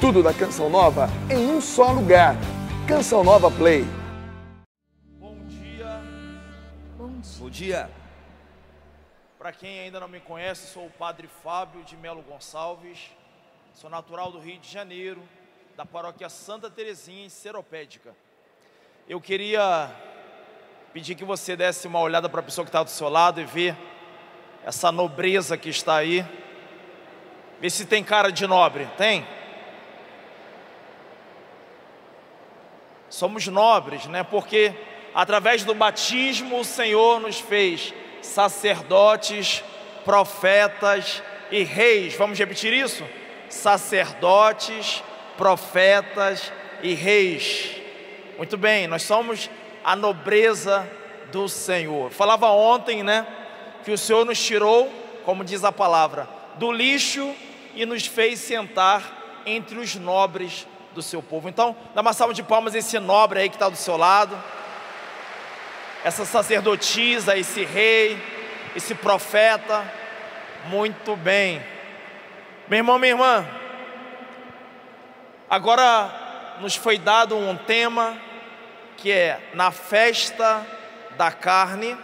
Tudo da Canção Nova em um só lugar. Canção Nova Play. Bom dia. Bom dia. Bom dia. Para quem ainda não me conhece, sou o Padre Fábio de Melo Gonçalves. Sou natural do Rio de Janeiro, da paróquia Santa Terezinha, em Seropédica. Eu queria pedir que você desse uma olhada para a pessoa que está do seu lado e ver essa nobreza que está aí. Vê se tem cara de nobre. Tem? Somos nobres, né? Porque através do batismo o Senhor nos fez sacerdotes, profetas e reis. Vamos repetir isso? Sacerdotes, profetas e reis. Muito bem, nós somos a nobreza do Senhor. Falava ontem, né, que o Senhor nos tirou, como diz a palavra, do lixo e nos fez sentar entre os nobres do seu povo. Então, dá uma salva de palmas a esse nobre aí que está do seu lado, essa sacerdotisa, esse rei, esse profeta. Muito bem, meu irmão, minha irmã. Agora nos foi dado um tema que é na festa da carne,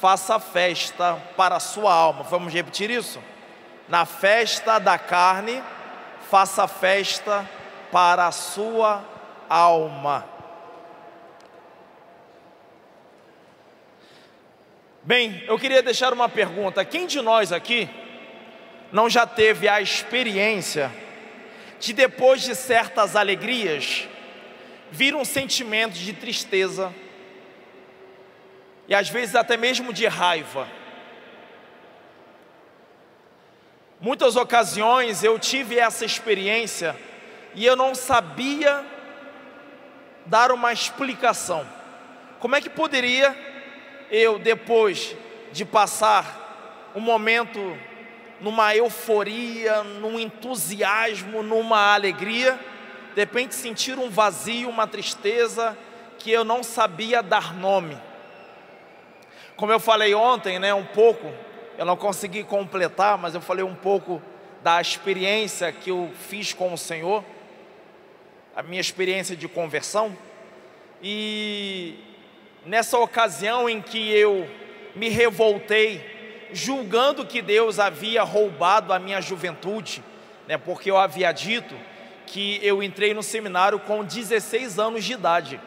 faça festa para a sua alma. Vamos repetir isso? Na festa da carne, faça festa para a sua alma. Bem, eu queria deixar uma pergunta: quem de nós aqui não já teve a experiência de depois de certas alegrias vir um sentimento de tristeza e às vezes até mesmo de raiva? Muitas ocasiões eu tive essa experiência e eu não sabia dar uma explicação. Como é que poderia eu, depois de passar um momento numa euforia, num entusiasmo, numa alegria, de repente sentir um vazio, uma tristeza que eu não sabia dar nome. Como eu falei ontem, né, um pouco, eu não consegui completar, mas eu falei um pouco da experiência que eu fiz com o Senhor a minha experiência de conversão. E nessa ocasião em que eu me revoltei, julgando que Deus havia roubado a minha juventude, né, porque eu havia dito que eu entrei no seminário com 16 anos de idade.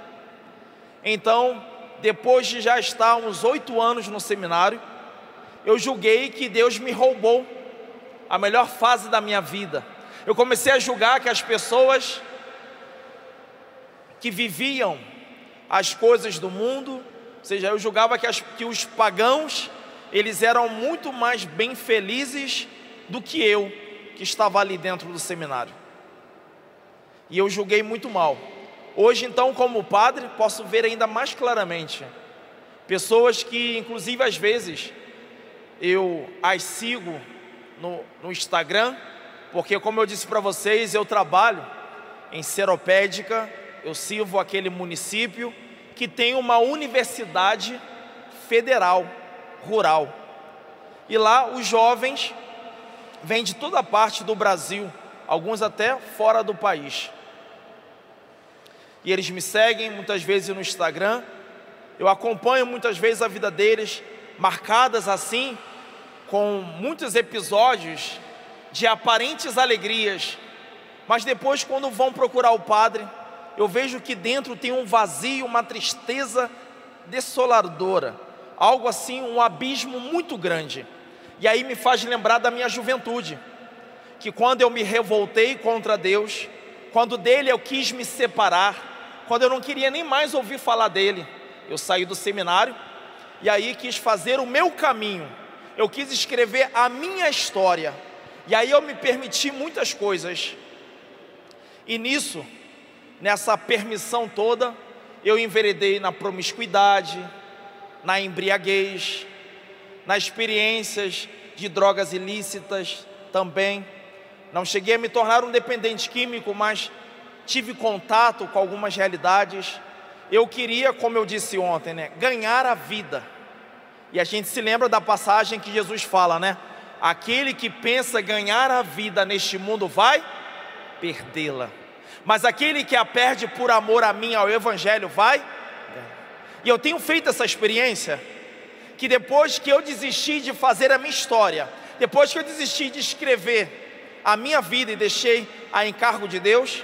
Então, depois de já estar uns oito anos no seminário, eu julguei que Deus me roubou a melhor fase da minha vida. Eu comecei a julgar que as pessoas que viviam as coisas do mundo, ou seja, eu julgava que, as, que os pagãos, eles eram muito mais bem felizes do que eu, que estava ali dentro do seminário. E eu julguei muito mal. Hoje, então, como padre, posso ver ainda mais claramente pessoas que, inclusive, às vezes, eu as sigo no, no Instagram, porque, como eu disse para vocês, eu trabalho em seropédica eu sirvo aquele município que tem uma universidade federal rural. E lá os jovens vêm de toda parte do Brasil, alguns até fora do país. E eles me seguem muitas vezes no Instagram. Eu acompanho muitas vezes a vida deles, marcadas assim, com muitos episódios de aparentes alegrias. Mas depois, quando vão procurar o padre, eu vejo que dentro tem um vazio, uma tristeza desoladora, algo assim, um abismo muito grande. E aí me faz lembrar da minha juventude, que quando eu me revoltei contra Deus, quando dele eu quis me separar, quando eu não queria nem mais ouvir falar dele, eu saí do seminário e aí quis fazer o meu caminho, eu quis escrever a minha história, e aí eu me permiti muitas coisas, e nisso nessa permissão toda, eu enveredei na promiscuidade, na embriaguez, nas experiências de drogas ilícitas também. Não cheguei a me tornar um dependente químico, mas tive contato com algumas realidades. Eu queria, como eu disse ontem, né, ganhar a vida. E a gente se lembra da passagem que Jesus fala, né? Aquele que pensa ganhar a vida neste mundo vai perdê-la. Mas aquele que a perde por amor a mim, ao Evangelho, vai. E eu tenho feito essa experiência, que depois que eu desisti de fazer a minha história, depois que eu desisti de escrever a minha vida e deixei a encargo de Deus,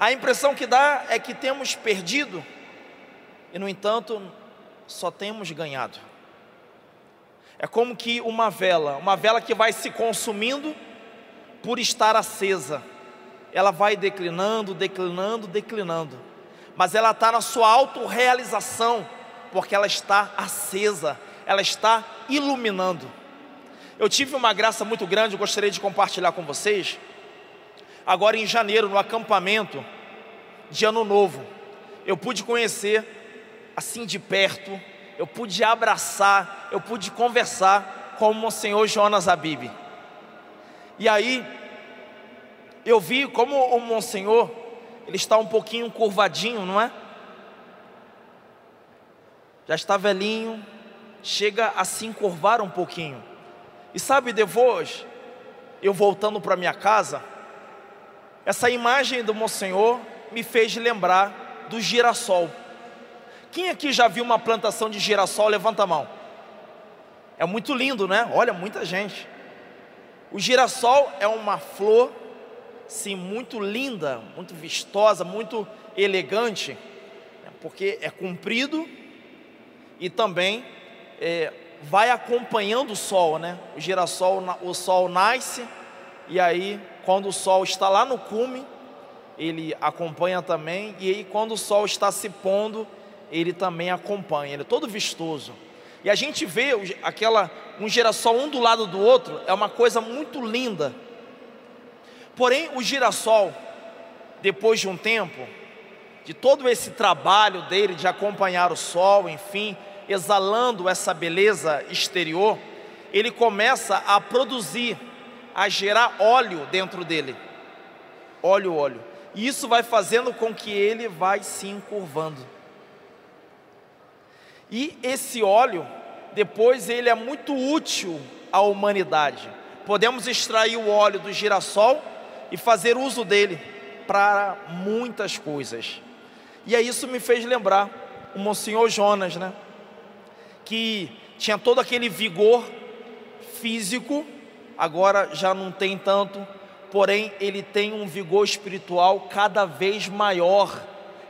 a impressão que dá é que temos perdido, e no entanto, só temos ganhado. É como que uma vela, uma vela que vai se consumindo por estar acesa, ela vai declinando, declinando, declinando, mas ela está na sua autorrealização, porque ela está acesa, ela está iluminando. Eu tive uma graça muito grande, eu gostaria de compartilhar com vocês. Agora em janeiro, no acampamento de Ano Novo, eu pude conhecer assim de perto, eu pude abraçar, eu pude conversar com o Monsenhor Jonas Abib. E aí, eu vi como o Monsenhor, ele está um pouquinho curvadinho, não é? Já está velhinho, chega a se encurvar um pouquinho. E sabe, depois, eu voltando para minha casa, essa imagem do Monsenhor me fez lembrar do girassol. Quem aqui já viu uma plantação de girassol? Levanta a mão. É muito lindo, né? Olha, muita gente. O girassol é uma flor, sim, muito linda, muito vistosa, muito elegante, né? porque é comprido e também é, vai acompanhando o sol, né? O girassol, o sol nasce e aí quando o sol está lá no cume, ele acompanha também e aí quando o sol está se pondo, ele também acompanha, ele é todo vistoso. E a gente vê aquela um girassol um do lado do outro, é uma coisa muito linda. Porém, o girassol, depois de um tempo, de todo esse trabalho dele de acompanhar o sol, enfim, exalando essa beleza exterior, ele começa a produzir, a gerar óleo dentro dele. Óleo, óleo. E isso vai fazendo com que ele vai se encurvando. E esse óleo, depois, ele é muito útil à humanidade. Podemos extrair o óleo do girassol e fazer uso dele para muitas coisas. E aí isso me fez lembrar o Monsenhor Jonas, né? Que tinha todo aquele vigor físico, agora já não tem tanto, porém ele tem um vigor espiritual cada vez maior,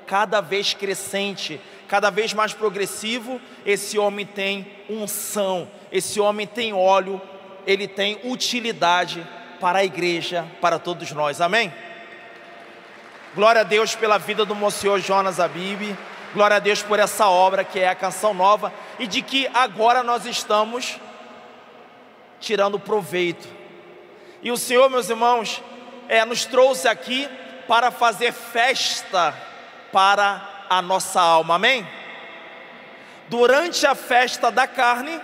cada vez crescente, cada vez mais progressivo, esse homem tem unção, esse homem tem óleo, ele tem utilidade para a igreja, para todos nós, amém? Glória a Deus pela vida do Monsenhor Jonas Abib, glória a Deus por essa obra que é a canção nova e de que agora nós estamos tirando proveito. E o Senhor, meus irmãos, é, nos trouxe aqui para fazer festa para a nossa alma, amém? Durante a festa da carne,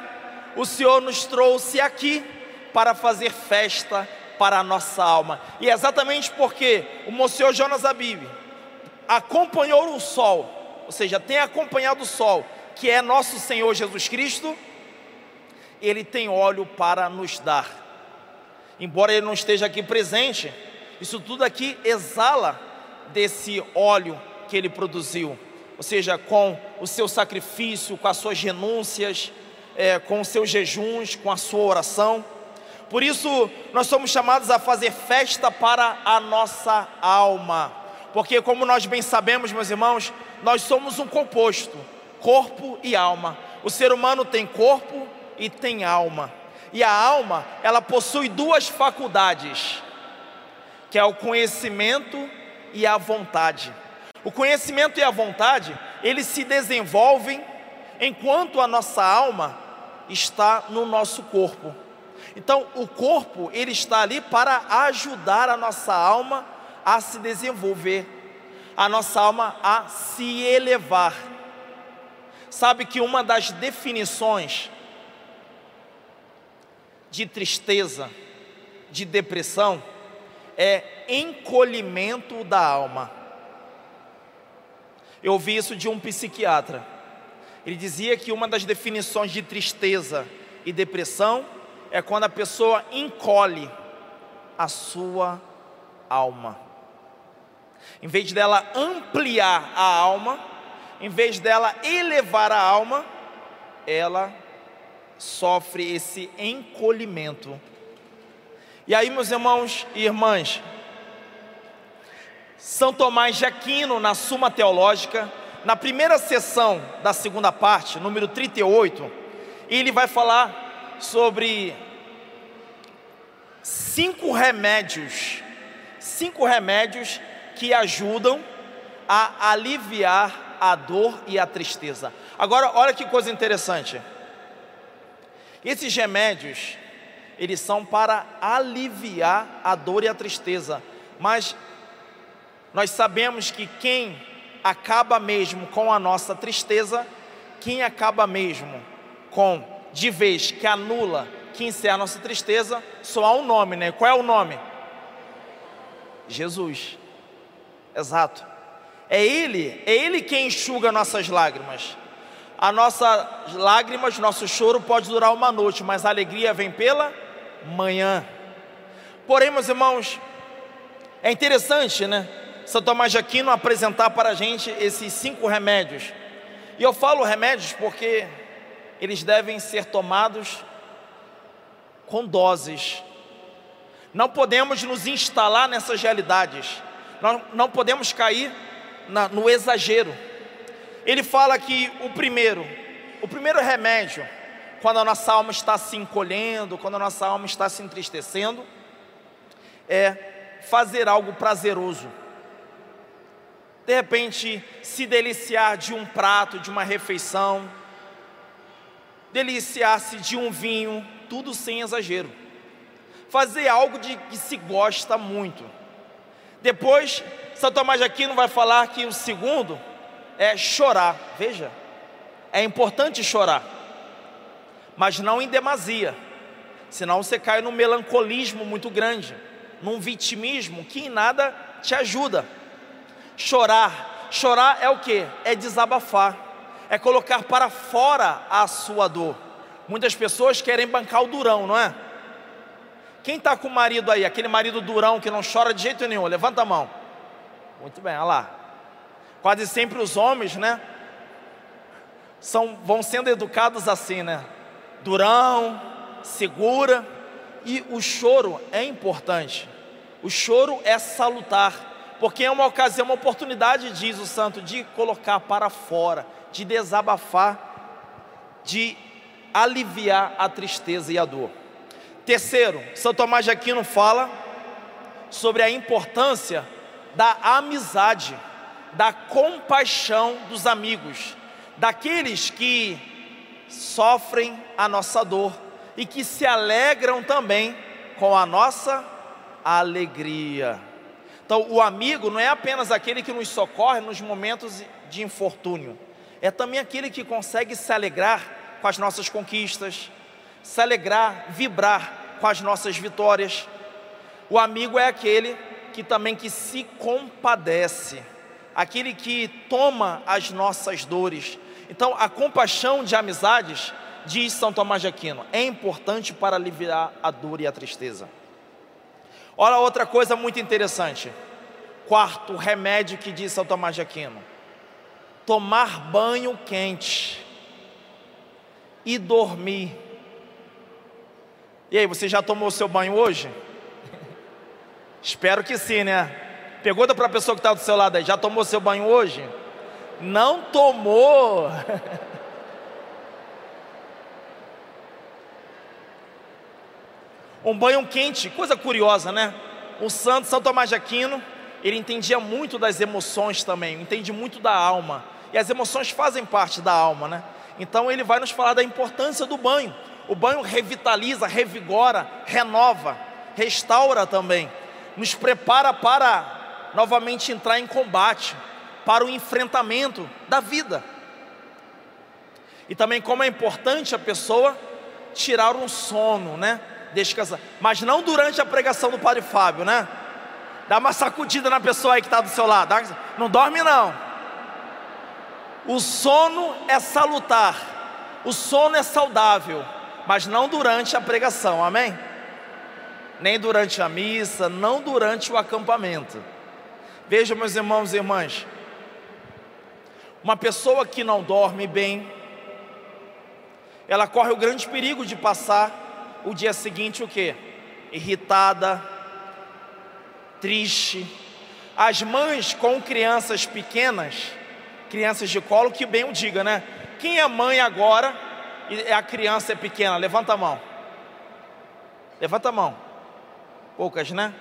o Senhor nos trouxe aqui para fazer festa para a nossa alma, e é exatamente porque o Monsenhor Jonas Abib acompanhou o sol, ou seja, tem acompanhado o sol, que é nosso Senhor Jesus Cristo, ele tem óleo para nos dar. Embora ele não esteja aqui presente, isso tudo aqui exala desse óleo que ele produziu, ou seja, com o seu sacrifício, com as suas renúncias, é, com os seus jejuns, com a sua oração. Por isso, nós somos chamados a fazer festa para a nossa alma, porque, como nós bem sabemos, meus irmãos, nós somos um composto, corpo e alma. O ser humano tem corpo e tem alma, e a alma, ela possui duas faculdades, que é o conhecimento e a vontade. O conhecimento e a vontade, eles se desenvolvem enquanto a nossa alma está no nosso corpo. Então, o corpo, ele está ali para ajudar a nossa alma a se desenvolver, a nossa alma a se elevar. Sabe que uma das definições de tristeza, de depressão, é encolhimento da alma. Eu ouvi isso de um psiquiatra. Ele dizia que uma das definições de tristeza e depressão é quando a pessoa encolhe a sua alma. Em vez dela ampliar a alma, em vez dela elevar a alma, ela sofre esse encolhimento. E aí, meus irmãos e irmãs, São Tomás de Aquino, na Suma Teológica, na primeira sessão da segunda parte, número 38, ele vai falar sobre cinco remédios, cinco remédios que ajudam a aliviar a dor e a tristeza. Agora, olha que coisa interessante. Esses remédios, eles são para aliviar a dor e a tristeza, mas nós sabemos que quem acaba mesmo com a nossa tristeza, quem acaba mesmo com de vez que anula, que encerra a nossa tristeza, só há um nome, né? Qual é o nome? Jesus. Exato. É Ele, é Ele quem enxuga nossas lágrimas. A nossa lágrimas, nosso choro pode durar uma noite, mas a alegria vem pela manhã. Porém, meus irmãos, é interessante, né? São Tomás de Aquino apresentar para a gente esses cinco remédios. E eu falo remédios porque eles devem ser tomados com doses. Não podemos nos instalar nessas realidades. Não, não podemos cair na, no exagero. Ele fala que o primeiro, o primeiro remédio, quando a nossa alma está se encolhendo, quando a nossa alma está se entristecendo, é fazer algo prazeroso de repente se deliciar de um prato, de uma refeição, deliciar-se de um vinho, tudo sem exagero. Fazer algo de que se gosta muito. Depois, São Tomás de Aquino vai falar que o segundo é chorar. Veja, é importante chorar, mas não em demasia, senão você cai num melancolismo muito grande, num vitimismo que em nada te ajuda. Chorar, chorar é o que? É desabafar, é colocar para fora a sua dor. Muitas pessoas querem bancar o durão, não é? Quem está com o marido aí, aquele marido durão que não chora de jeito nenhum, levanta a mão. Muito bem, olha lá. Quase sempre os homens, né? São, vão sendo educados assim, né? Durão, segura. E o choro é importante. O choro é salutar porque é uma ocasião, uma oportunidade, diz o santo, de colocar para fora, de desabafar, de aliviar a tristeza e a dor. Terceiro, São Tomás de Aquino fala sobre a importância da amizade, da compaixão dos amigos, daqueles que sofrem a nossa dor e que se alegram também com a nossa alegria. Então, o amigo não é apenas aquele que nos socorre nos momentos de infortúnio, é também aquele que consegue se alegrar com as nossas conquistas, se alegrar, vibrar com as nossas vitórias. O amigo é aquele que também que se compadece, aquele que toma as nossas dores. Então, a compaixão de amizades, diz São Tomás de Aquino, é importante para aliviar a dor e a tristeza. Olha outra coisa muito interessante. Quarto remédio que diz São Tomás de Aquino: tomar banho quente e dormir. E aí, você já tomou seu banho hoje? Espero que sim, né? Pergunta para a pessoa que está do seu lado aí: já tomou seu banho hoje? Não tomou. Um banho quente, coisa curiosa, né? O santo São Tomás de Aquino, ele entendia muito das emoções também, entende muito da alma. E as emoções fazem parte da alma, né? Então ele vai nos falar da importância do banho. O banho revitaliza, revigora, renova, restaura também, nos prepara para novamente entrar em combate, para o enfrentamento da vida. E também como é importante a pessoa tirar um sono, né? descansar. Mas não durante a pregação do Padre Fábio, né? Dá uma sacudida na pessoa aí que está do seu lado. Não dorme não. O sono é salutar. O sono é saudável, mas não durante a pregação. Amém? nem durante a missa, não durante o acampamento. Veja, meus irmãos e irmãs, uma pessoa que não dorme bem, ela corre o grande perigo de passar o dia seguinte o quê? Irritada, triste. As mães com crianças pequenas, crianças de colo, que bem o diga, né? Quem é mãe agora e a criança é pequena? Levanta a mão. Levanta a mão. Poucas, né?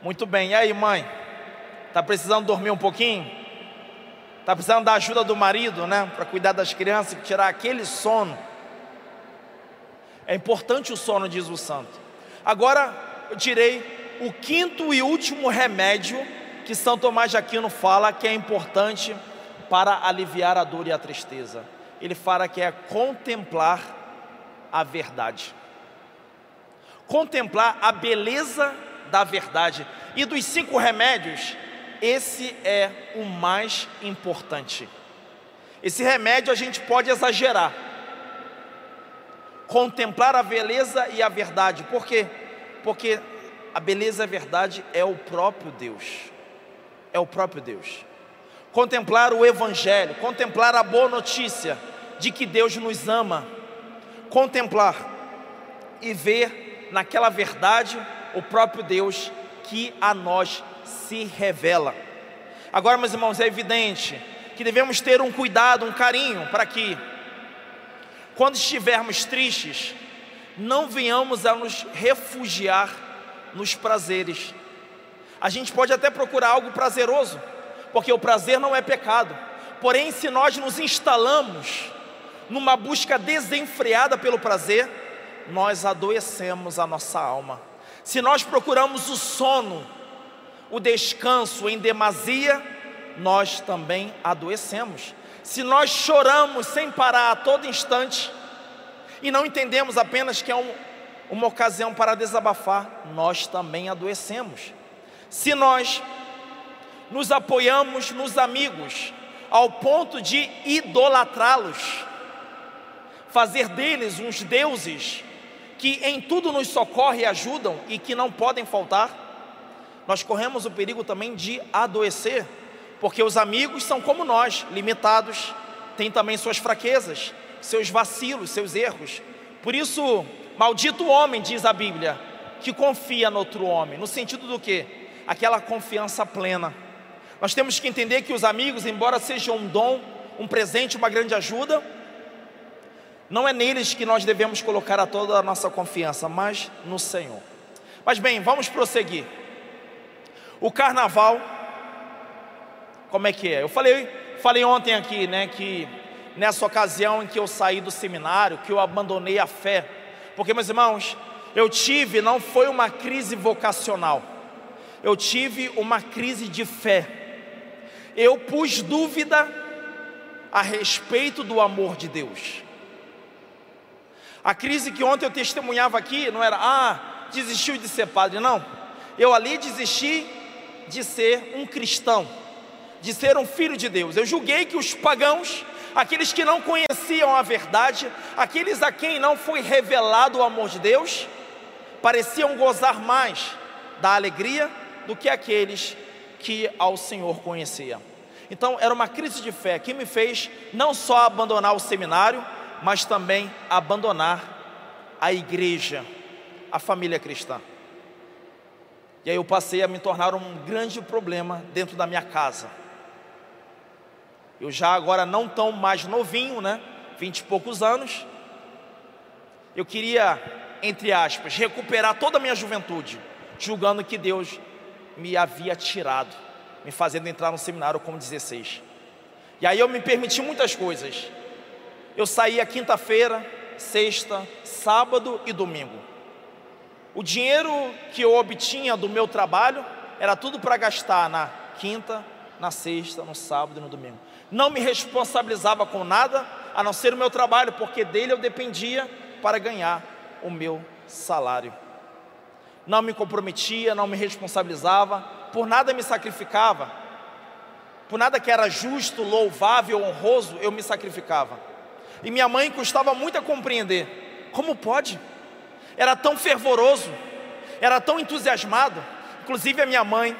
Muito bem. E aí, mãe? Tá precisando dormir um pouquinho? Tá precisando da ajuda do marido, né? Para cuidar das crianças, tirar aquele sono. É importante o sono, diz o santo. Agora, eu direi o quinto e último remédio que São Tomás de Aquino fala que é importante para aliviar a dor e a tristeza. Ele fala que é contemplar a verdade contemplar a beleza da verdade. E dos cinco remédios, esse é o mais importante. Esse remédio a gente pode exagerar. Contemplar a beleza e a verdade. Por quê? Porque a beleza a verdade é o próprio Deus. É o próprio Deus. Contemplar o Evangelho, contemplar a boa notícia de que Deus nos ama. Contemplar e ver naquela verdade o próprio Deus que a nós se revela. Agora, meus irmãos, é evidente que devemos ter um cuidado, um carinho para que, quando estivermos tristes, não venhamos a nos refugiar nos prazeres. A gente pode até procurar algo prazeroso, porque o prazer não é pecado. Porém, se nós nos instalamos numa busca desenfreada pelo prazer, nós adoecemos a nossa alma. Se nós procuramos o sono, o descanso em demasia, nós também adoecemos. Se nós choramos sem parar a todo instante e não entendemos apenas que é um, uma ocasião para desabafar, nós também adoecemos. Se nós nos apoiamos nos amigos ao ponto de idolatrá-los, fazer deles uns deuses, que em tudo nos socorre e ajudam e que não podem faltar, nós corremos o perigo também de adoecer, porque os amigos são como nós, limitados, têm também suas fraquezas, seus vacilos, seus erros. Por isso, maldito o homem, diz a Bíblia, que confia no outro homem, no sentido do que? Aquela confiança plena. Nós temos que entender que os amigos, embora sejam um dom, um presente, uma grande ajuda, não é neles que nós devemos colocar a toda a nossa confiança, mas no Senhor. Mas bem, vamos prosseguir. O carnaval, como é que é? Eu falei, falei ontem aqui, né, que nessa ocasião em que eu saí do seminário, que eu abandonei a fé, porque meus irmãos, eu tive, não foi uma crise vocacional, eu tive uma crise de fé. Eu pus dúvida a respeito do amor de Deus. A crise que ontem eu testemunhava aqui não era, ah, desistiu de ser padre, não. Eu ali desisti de ser um cristão, de ser um filho de Deus. Eu julguei que os pagãos, aqueles que não conheciam a verdade, aqueles a quem não foi revelado o amor de Deus, pareciam gozar mais da alegria do que aqueles que ao Senhor conheciam. Então era uma crise de fé que me fez não só abandonar o seminário, mas também abandonar a igreja, a família cristã. E aí eu passei a me tornar um grande problema dentro da minha casa. Eu já agora não tão mais novinho, né? Vinte e poucos anos. Eu queria, entre aspas, recuperar toda a minha juventude, julgando que Deus me havia tirado, me fazendo entrar no seminário com 16. E aí eu me permiti muitas coisas. Eu saía quinta-feira, sexta, sábado e domingo. O dinheiro que eu obtinha do meu trabalho era tudo para gastar na quinta, na sexta, no sábado e no domingo. Não me responsabilizava com nada a não ser o meu trabalho, porque dele eu dependia para ganhar o meu salário. Não me comprometia, não me responsabilizava, por nada me sacrificava, por nada que era justo, louvável, honroso, eu me sacrificava. E minha mãe custava muito a compreender. Como pode? Era tão fervoroso, era tão entusiasmado, inclusive a minha mãe,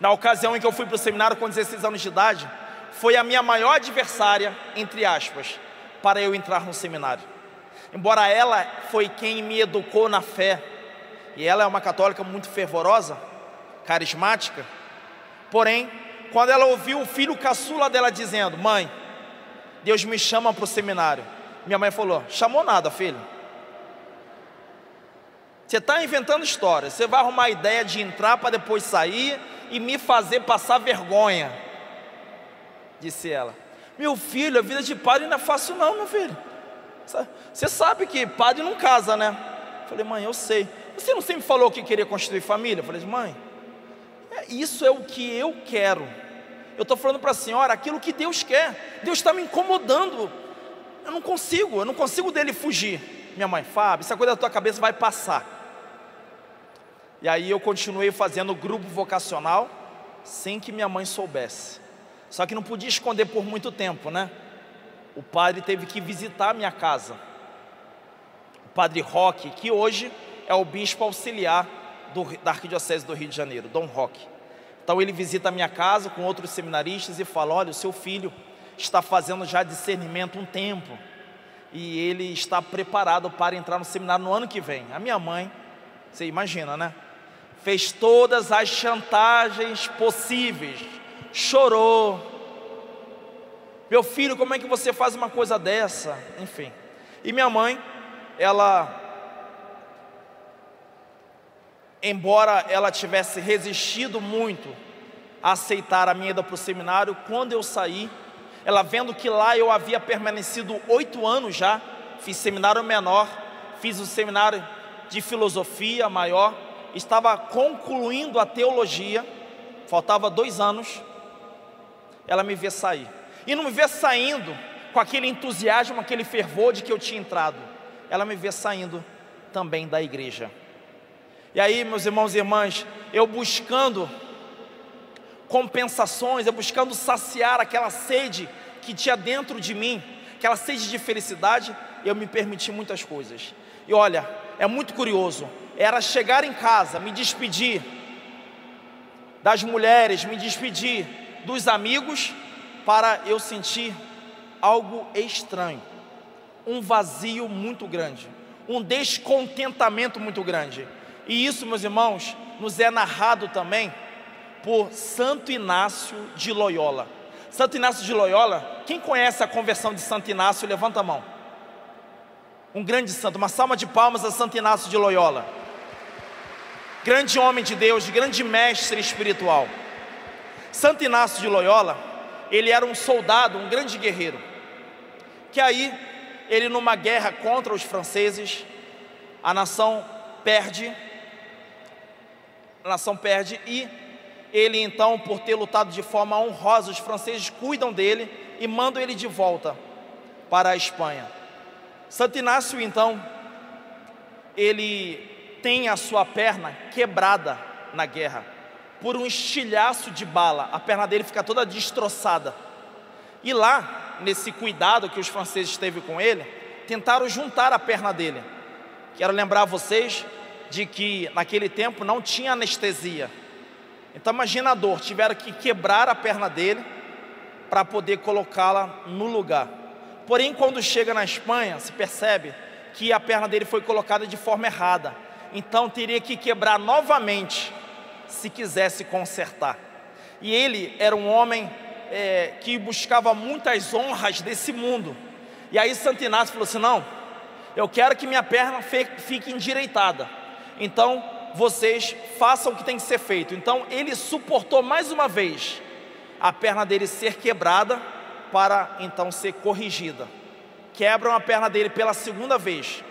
na ocasião em que eu fui para o seminário com 16 anos de idade, foi a minha maior adversária, entre aspas, para eu entrar no seminário. Embora ela foi quem me educou na fé, e ela é uma católica muito fervorosa, carismática, porém, quando ela ouviu o filho caçula dela dizendo: Mãe, Deus me chama para o seminário. Minha mãe falou: Chamou nada, filho. Você está inventando história. Você vai arrumar a ideia de entrar para depois sair e me fazer passar vergonha. Disse ela. Meu filho, a vida de padre não é fácil, não, meu filho. Você sabe que padre não casa, né? Falei, mãe, eu sei. Você não sempre falou que queria constituir família? Falei, mãe, é, isso é o que eu quero. Eu estou falando para a senhora aquilo que Deus quer. Deus está me incomodando. Eu não consigo, eu não consigo dele fugir. Minha mãe, Fábio, essa coisa da tua cabeça vai passar. E aí eu continuei fazendo grupo vocacional sem que minha mãe soubesse. Só que não podia esconder por muito tempo, né? O padre teve que visitar a minha casa. O padre Roque, que hoje é o bispo auxiliar do, da Arquidiocese do Rio de Janeiro, Dom Roque. Então ele visita a minha casa com outros seminaristas e fala: Olha, o seu filho está fazendo já discernimento um tempo e ele está preparado para entrar no seminário no ano que vem. A minha mãe, você imagina, né? Fez todas as chantagens possíveis, chorou. Meu filho, como é que você faz uma coisa dessa? Enfim. E minha mãe, ela embora ela tivesse resistido muito a aceitar a minha ida para o seminário, quando eu saí, ela vendo que lá eu havia permanecido oito anos já, fiz seminário menor, fiz o seminário de filosofia maior, estava concluindo a teologia, faltava dois anos, ela me vê sair. E não me vê saindo com aquele entusiasmo, aquele fervor de que eu tinha entrado. Ela me vê saindo também da igreja. E aí, meus irmãos e irmãs, eu buscando compensações, eu buscando saciar aquela sede que tinha dentro de mim, aquela sede de felicidade, eu me permiti muitas coisas. E olha, é muito curioso, era chegar em casa, me despedir das mulheres, me despedir dos amigos, para eu sentir algo estranho, um vazio muito grande, um descontentamento muito grande. E isso, meus irmãos, nos é narrado também por Santo Inácio de Loyola. Santo Inácio de Loyola, quem conhece a conversão de Santo Inácio, levanta a mão. Um grande santo, uma salva de palmas a Santo Inácio de Loyola. Grande homem de Deus, grande mestre espiritual. Santo Inácio de Loyola, ele era um soldado, um grande guerreiro. Que aí, ele numa guerra contra os franceses, a nação perde a nação perde e ele então, por ter lutado de forma honrosa, os franceses cuidam dele e mandam ele de volta para a Espanha. Santo Inácio então, ele tem a sua perna quebrada na guerra por um estilhaço de bala, a perna dele fica toda destroçada. E lá, nesse cuidado que os franceses teve com ele, tentaram juntar a perna dele. Quero lembrar vocês de que naquele tempo não tinha anestesia. Então imagina a dor, tiveram que quebrar a perna dele para poder colocá-la no lugar. Porém, quando chega na Espanha, se percebe que a perna dele foi colocada de forma errada. Então teria que quebrar novamente se quisesse consertar. E ele era um homem é, que buscava muitas honras desse mundo. E aí Santo Inácio falou assim: não, eu quero que minha perna fique endireitada. Então, vocês façam o que tem que ser feito. Então, ele suportou mais uma vez a perna dele ser quebrada para então ser corrigida. Quebram a perna dele pela segunda vez.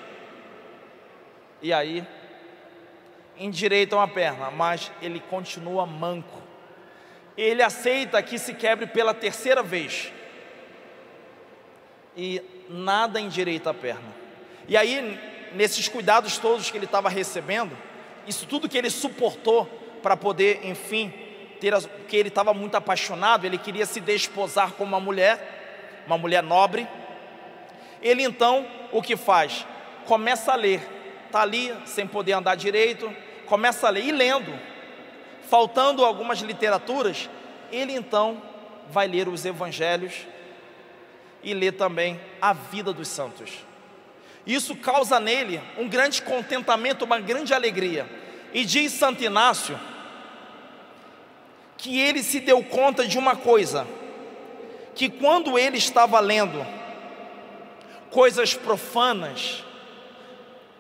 E aí endireitam a perna, mas ele continua manco. Ele aceita que se quebre pela terceira vez. E nada endireita a perna. E aí nesses cuidados todos que ele estava recebendo, isso tudo que ele suportou para poder, enfim, ter as, porque ele estava muito apaixonado, ele queria se desposar com uma mulher, uma mulher nobre. Ele então o que faz? Começa a ler está ali sem poder andar direito, começa a ler e lendo, faltando algumas literaturas, ele então vai ler os evangelhos e ler também a vida dos santos. Isso causa nele um grande contentamento, uma grande alegria. E diz Santo Inácio que ele se deu conta de uma coisa, que quando ele estava lendo coisas profanas,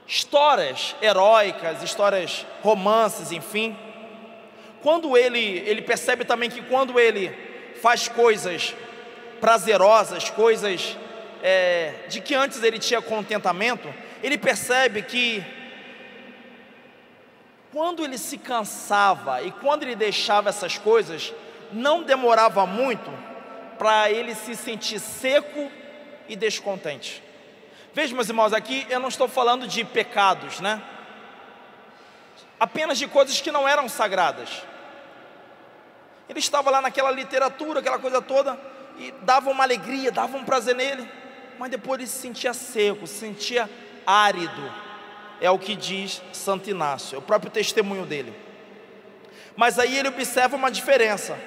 histórias heróicas, histórias romances, enfim, quando ele ele percebe também que quando ele faz coisas prazerosas, coisas é, de que antes ele tinha contentamento, ele percebe que quando ele se cansava e quando ele deixava essas coisas, não demorava muito para ele se sentir seco e descontente. Veja, meus irmãos, aqui eu não estou falando de pecados, né? Apenas de coisas que não eram sagradas. Ele estava lá naquela literatura, aquela coisa toda, e dava uma alegria, dava um prazer nele, mas depois ele se sentia seco, se sentia árido. É o que diz Santo Inácio, é o próprio testemunho dele. Mas aí ele observa uma diferença.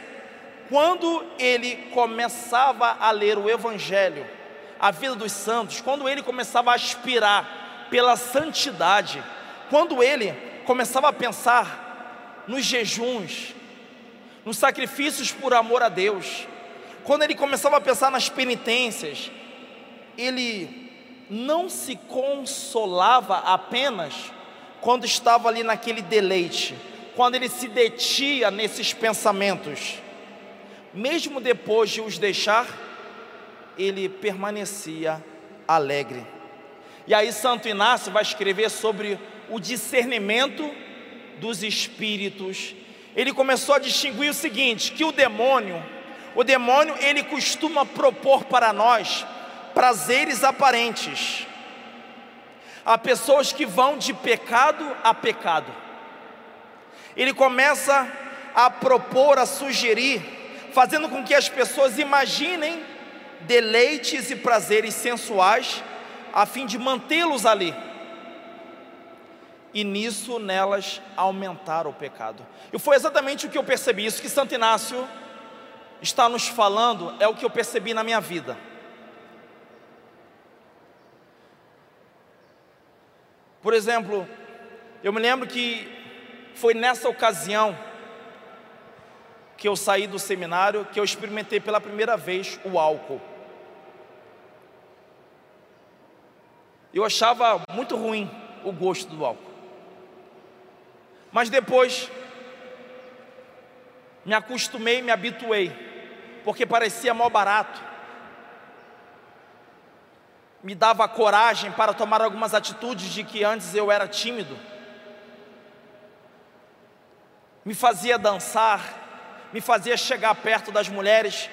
Quando ele começava a ler o Evangelho, a vida dos santos, quando ele começava a aspirar pela santidade, quando ele começava a pensar nos jejuns, nos sacrifícios por amor a Deus, quando ele começava a pensar nas penitências, ele não se consolava apenas quando estava ali naquele deleite, quando ele se detia nesses pensamentos, mesmo depois de os deixar, ele permanecia alegre. E aí, Santo Inácio vai escrever sobre o discernimento dos espíritos. Ele começou a distinguir o seguinte: que o demônio o demônio, ele costuma propor para nós prazeres aparentes. Há pessoas que vão de pecado a pecado. Ele começa a propor, a sugerir, fazendo com que as pessoas imaginem deleites e prazeres sensuais, a fim de mantê-los ali. E nisso nelas aumentar o pecado. E foi exatamente o que eu percebi, isso que Santo Inácio está nos falando é o que eu percebi na minha vida. Por exemplo, eu me lembro que foi nessa ocasião que eu saí do seminário que eu experimentei pela primeira vez o álcool. Eu achava muito ruim o gosto do álcool. Mas depois me acostumei, me habituei porque parecia mó barato. Me dava coragem para tomar algumas atitudes de que antes eu era tímido. Me fazia dançar, me fazia chegar perto das mulheres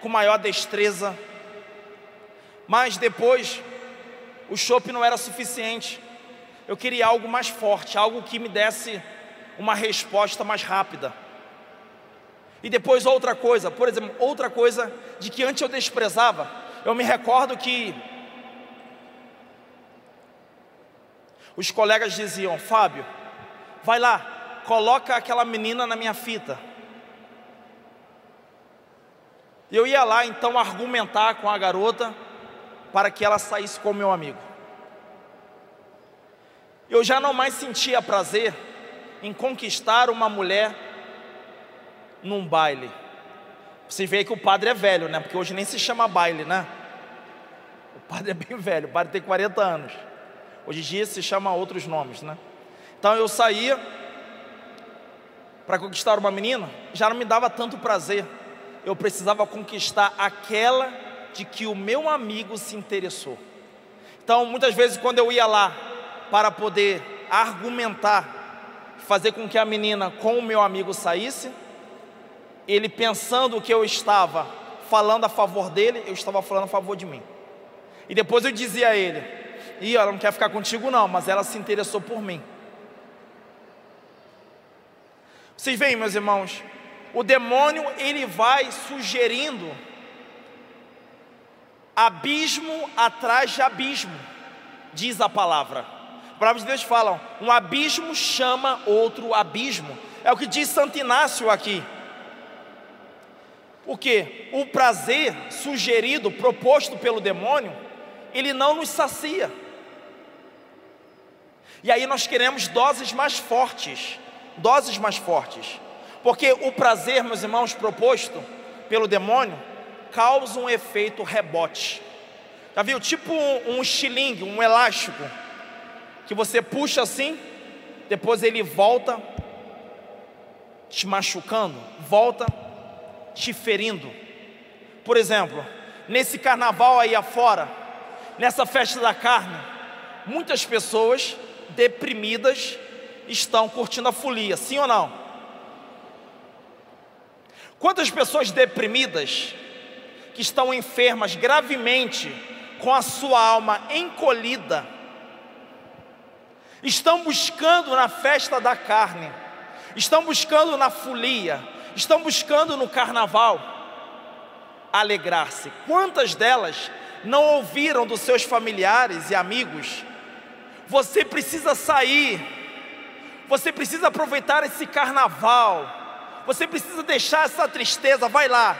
com maior destreza. Mas depois, o chopp não era suficiente. Eu queria algo mais forte, algo que me desse uma resposta mais rápida. E depois outra coisa, por exemplo, outra coisa de que antes eu desprezava. Eu me recordo que os colegas diziam: Fábio, vai lá, coloca aquela menina na minha fita. Eu ia lá então argumentar com a garota para que ela saísse com meu amigo. Eu já não mais sentia prazer em conquistar uma mulher num baile. Você vê que o padre é velho, né? Porque hoje nem se chama baile, né? O padre é bem velho, o padre tem 40 anos. Hoje em dia se chama outros nomes, né? Então eu saía para conquistar uma menina, já não me dava tanto prazer. Eu precisava conquistar aquela de que o meu amigo se interessou. Então, muitas vezes, quando eu ia lá para poder argumentar, fazer com que a menina com o meu amigo saísse, ele pensando que eu estava falando a favor dele, eu estava falando a favor de mim. E depois eu dizia a ele: e ela não quer ficar contigo, não, mas ela se interessou por mim. Vocês veem, meus irmãos, o demônio ele vai sugerindo abismo atrás de abismo, diz a palavra. A palavra de Deus fala: um abismo chama outro abismo. É o que diz Santo Inácio aqui. Porque o prazer sugerido, proposto pelo demônio, ele não nos sacia. E aí nós queremos doses mais fortes, doses mais fortes. Porque o prazer, meus irmãos, proposto pelo demônio, causa um efeito rebote. Já viu? Tipo um, um estilingue, um elástico, que você puxa assim, depois ele volta te machucando, volta te ferindo. Por exemplo, nesse carnaval aí afora, nessa festa da carne, muitas pessoas deprimidas estão curtindo a folia, sim ou não? Quantas pessoas deprimidas que estão enfermas gravemente, com a sua alma encolhida, estão buscando na festa da carne, estão buscando na folia, estão buscando no carnaval alegrar-se. Quantas delas não ouviram dos seus familiares e amigos? Você precisa sair, você precisa aproveitar esse carnaval, você precisa deixar essa tristeza, vai lá.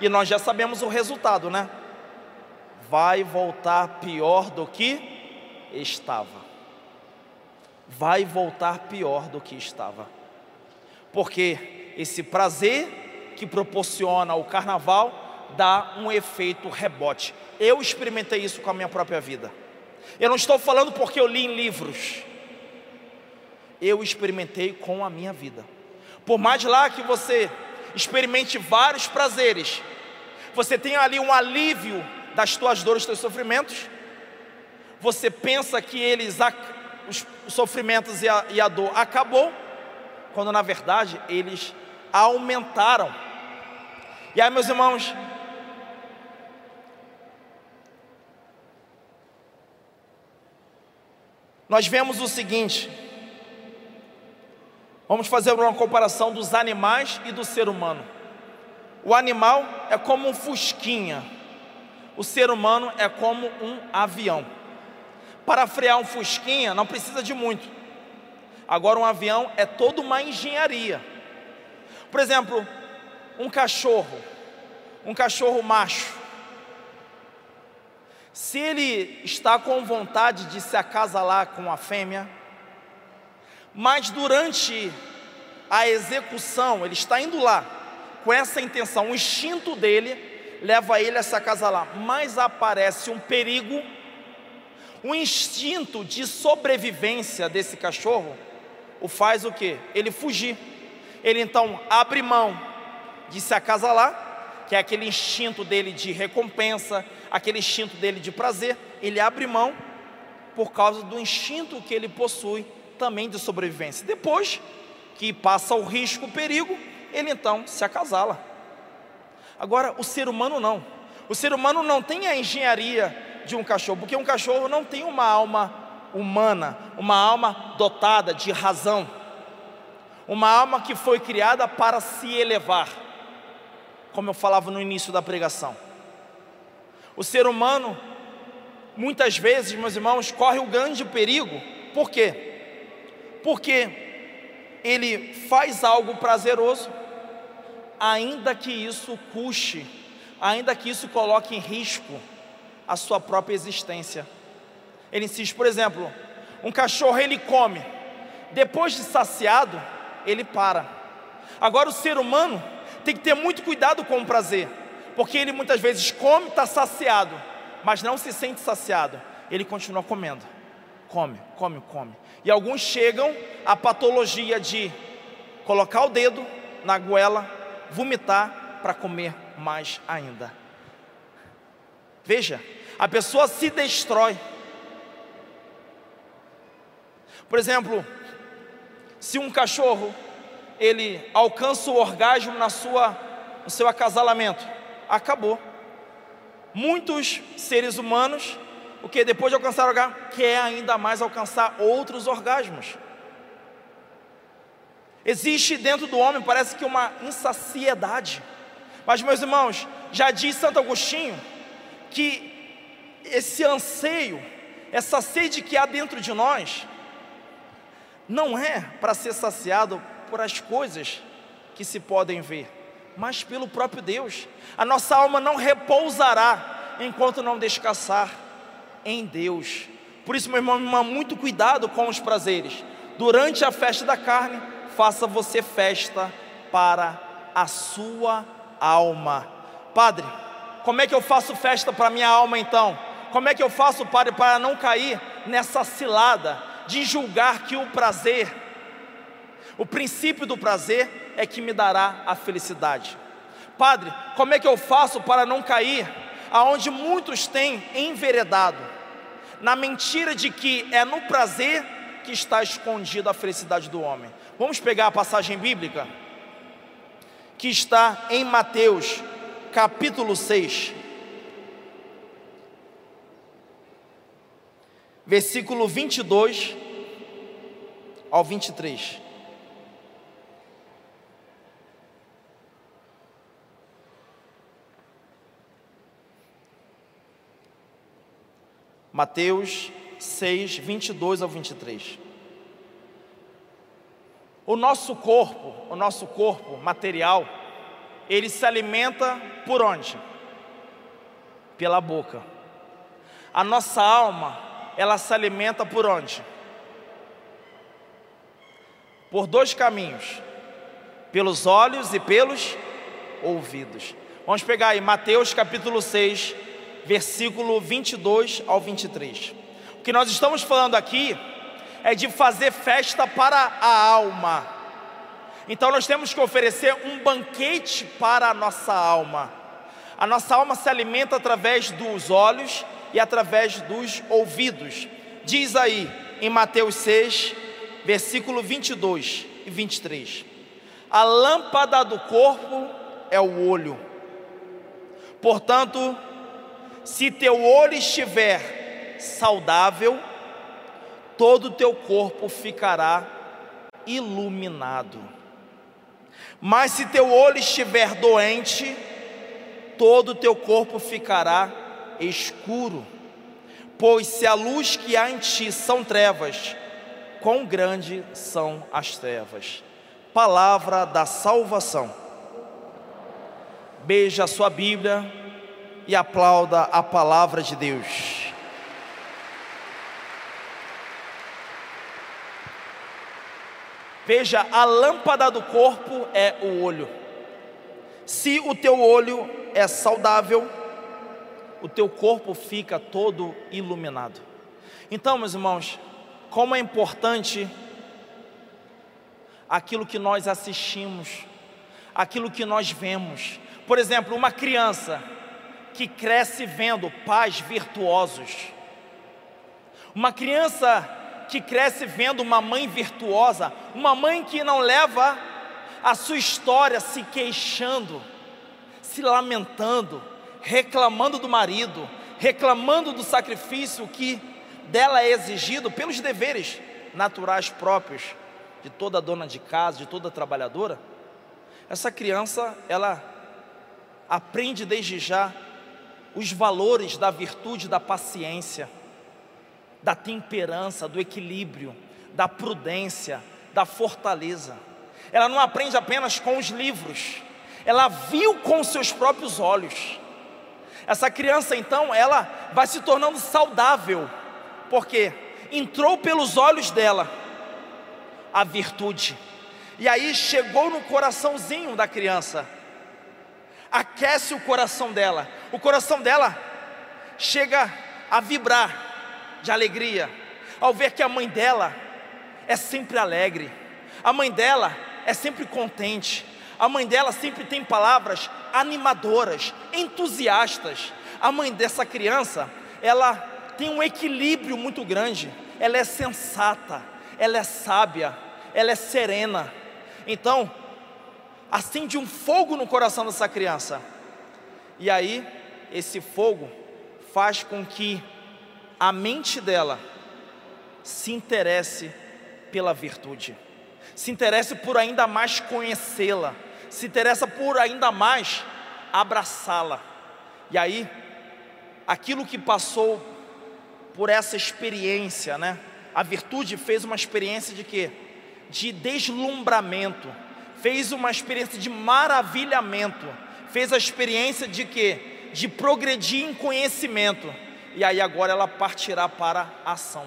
E nós já sabemos o resultado, né? Vai voltar pior do que estava. Vai voltar pior do que estava. Porque esse prazer que proporciona o carnaval dá um efeito rebote. Eu experimentei isso com a minha própria vida. Eu não estou falando porque eu li em livros. Eu experimentei com a minha vida. Por mais lá que você experimente vários prazeres, você tem ali um alívio das tuas dores, dos teus sofrimentos. Você pensa que eles, os sofrimentos e a, e a dor acabou, quando na verdade eles aumentaram. E aí, meus irmãos, nós vemos o seguinte: vamos fazer uma comparação dos animais e do ser humano. O animal é como um fusquinha, o ser humano é como um avião. Para frear um fusquinha não precisa de muito. Agora um avião é toda uma engenharia. Por exemplo, um cachorro, um cachorro macho, se ele está com vontade de se acasalar com a fêmea, mas durante a execução, ele está indo lá com essa intenção, o instinto dele leva ele a se acasalar, mas aparece um perigo, o instinto de sobrevivência desse cachorro o faz o que? Ele fugir. Ele então abre mão de se acasalar, que é aquele instinto dele de recompensa, aquele instinto dele de prazer, ele abre mão por causa do instinto que ele possui também de sobrevivência. Depois que passa o risco, o perigo, ele então se acasala. Agora, o ser humano não. O ser humano não tem a engenharia de um cachorro, porque um cachorro não tem uma alma humana, uma alma dotada de razão, uma alma que foi criada para se elevar como eu falava no início da pregação. O ser humano, muitas vezes, meus irmãos, corre o grande perigo, por quê? Porque ele faz algo prazeroso, ainda que isso custe, ainda que isso coloque em risco a sua própria existência. Ele insiste, por exemplo, um cachorro ele come, depois de saciado, ele para. Agora o ser humano, tem que ter muito cuidado com o prazer, porque ele muitas vezes come, está saciado, mas não se sente saciado, ele continua comendo, come, come, come. E alguns chegam à patologia de colocar o dedo na goela, vomitar para comer mais ainda. Veja, a pessoa se destrói. Por exemplo, se um cachorro ele alcança o orgasmo na sua, no seu acasalamento, acabou. Muitos seres humanos, o que depois de alcançar o orgasmo, quer ainda mais alcançar outros orgasmos. Existe dentro do homem, parece que uma insaciedade. Mas, meus irmãos, já diz Santo Agostinho que esse anseio, essa sede que há dentro de nós não é para ser saciado por as coisas que se podem ver, mas pelo próprio Deus. A nossa alma não repousará enquanto não descansar em Deus. Por isso, meu irmão, irmã, muito cuidado com os prazeres. Durante a festa da carne, faça você festa para a sua alma. Padre, como é que eu faço festa para minha alma então? Como é que eu faço, Padre, para não cair nessa cilada de julgar que o prazer, o princípio do prazer é que me dará a felicidade? Padre, como é que eu faço para não cair aonde muitos têm enveredado? Na mentira de que é no prazer que está escondida a felicidade do homem. Vamos pegar a passagem bíblica que está em Mateus, capítulo 6, versículo 22 ao 23. Mateus 6, 22 ao 23. O nosso corpo, o nosso corpo material, ele se alimenta por onde? Pela boca. A nossa alma, ela se alimenta por onde? Por dois caminhos: pelos olhos e pelos ouvidos. Vamos pegar aí Mateus capítulo 6, versículo 22 ao 23. O que nós estamos falando aqui é de fazer festa para a alma. Então nós temos que oferecer um banquete para a nossa alma. A nossa alma se alimenta através dos olhos e através dos ouvidos. Diz aí em Mateus 6, versículo 22 e 23. A lâmpada do corpo é o olho. Portanto, se teu olho estiver saudável, todo o teu corpo ficará iluminado. Mas se teu olho estiver doente, todo o teu corpo ficará escuro. Pois se a luz que há em ti são trevas, quão grande são as trevas. Palavra da salvação. Beija a sua Bíblia e aplauda a palavra de Deus. Veja, a lâmpada do corpo é o olho. Se o teu olho é saudável, o teu corpo fica todo iluminado. Então, meus irmãos, como é importante aquilo que nós assistimos, aquilo que nós vemos. Por exemplo, uma criança que cresce vendo pais virtuosos. Uma criança que cresce vendo uma mãe virtuosa, uma mãe que não leva a sua história se queixando, se lamentando, reclamando do marido, reclamando do sacrifício que dela é exigido pelos deveres naturais próprios de toda dona de casa, de toda trabalhadora. Essa criança, ela aprende desde já os valores da virtude da paciência, da temperança, do equilíbrio, da prudência, da fortaleza. Ela não aprende apenas com os livros, ela viu com seus próprios olhos. Essa criança então, ela vai se tornando saudável, porque entrou pelos olhos dela a virtude. E aí chegou no coraçãozinho da criança aquece o coração dela. O coração dela chega a vibrar de alegria ao ver que a mãe dela é sempre alegre, a mãe dela é sempre contente, a mãe dela sempre tem palavras animadoras, entusiastas. A mãe dessa criança, ela tem um equilíbrio muito grande, ela é sensata, ela é sábia, ela é serena. Então, acende um fogo no coração dessa criança. E aí, esse fogo faz com que a mente dela se interesse pela virtude, se interesse por ainda mais conhecê-la, se interessa por ainda mais abraçá-la. E aí, aquilo que passou por essa experiência, né? A virtude fez uma experiência de quê? De deslumbramento, fez uma experiência de maravilhamento, fez a experiência de quê? De progredir em conhecimento. E aí agora ela partirá para a ação.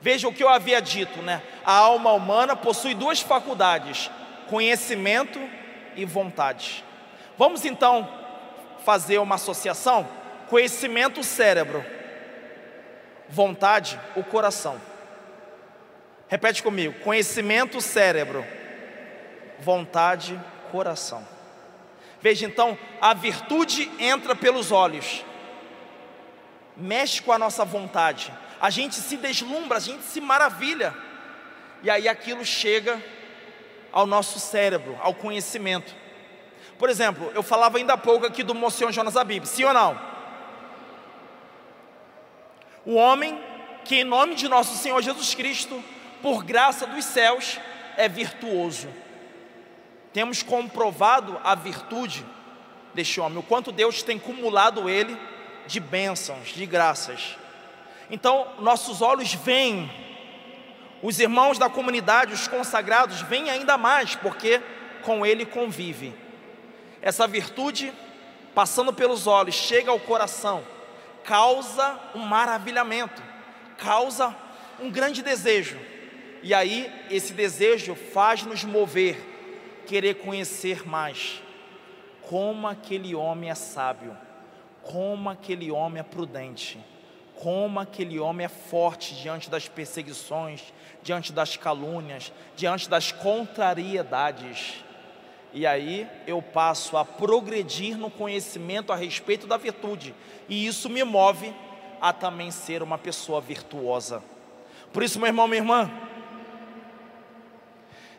Veja o que eu havia dito, né? A alma humana possui duas faculdades: conhecimento e vontade. Vamos então fazer uma associação? Conhecimento, cérebro, vontade, o coração. Repete comigo: conhecimento, cérebro, vontade, coração. Veja então, a virtude entra pelos olhos, mexe com a nossa vontade, a gente se deslumbra, a gente se maravilha, e aí aquilo chega ao nosso cérebro, ao conhecimento. Por exemplo, eu falava ainda há pouco aqui do Monsenhor Jonas Abib, sim ou não? O homem que, em nome de nosso Senhor Jesus Cristo, por graça dos céus, é virtuoso. Temos comprovado a virtude deste homem, o quanto Deus tem cumulado ele de bênçãos, de graças. Então, nossos olhos veem, os irmãos da comunidade, os consagrados, veem ainda mais, porque com ele convive. Essa virtude, passando pelos olhos, chega ao coração, causa um maravilhamento, causa um grande desejo. E aí, esse desejo faz-nos mover, querer conhecer mais. Como aquele homem é sábio, como aquele homem é prudente, como aquele homem é forte diante das perseguições, diante das calúnias, diante das contrariedades. E aí eu passo a progredir no conhecimento a respeito da virtude, e isso me move a também ser uma pessoa virtuosa. Por isso, meu irmão, minha irmã,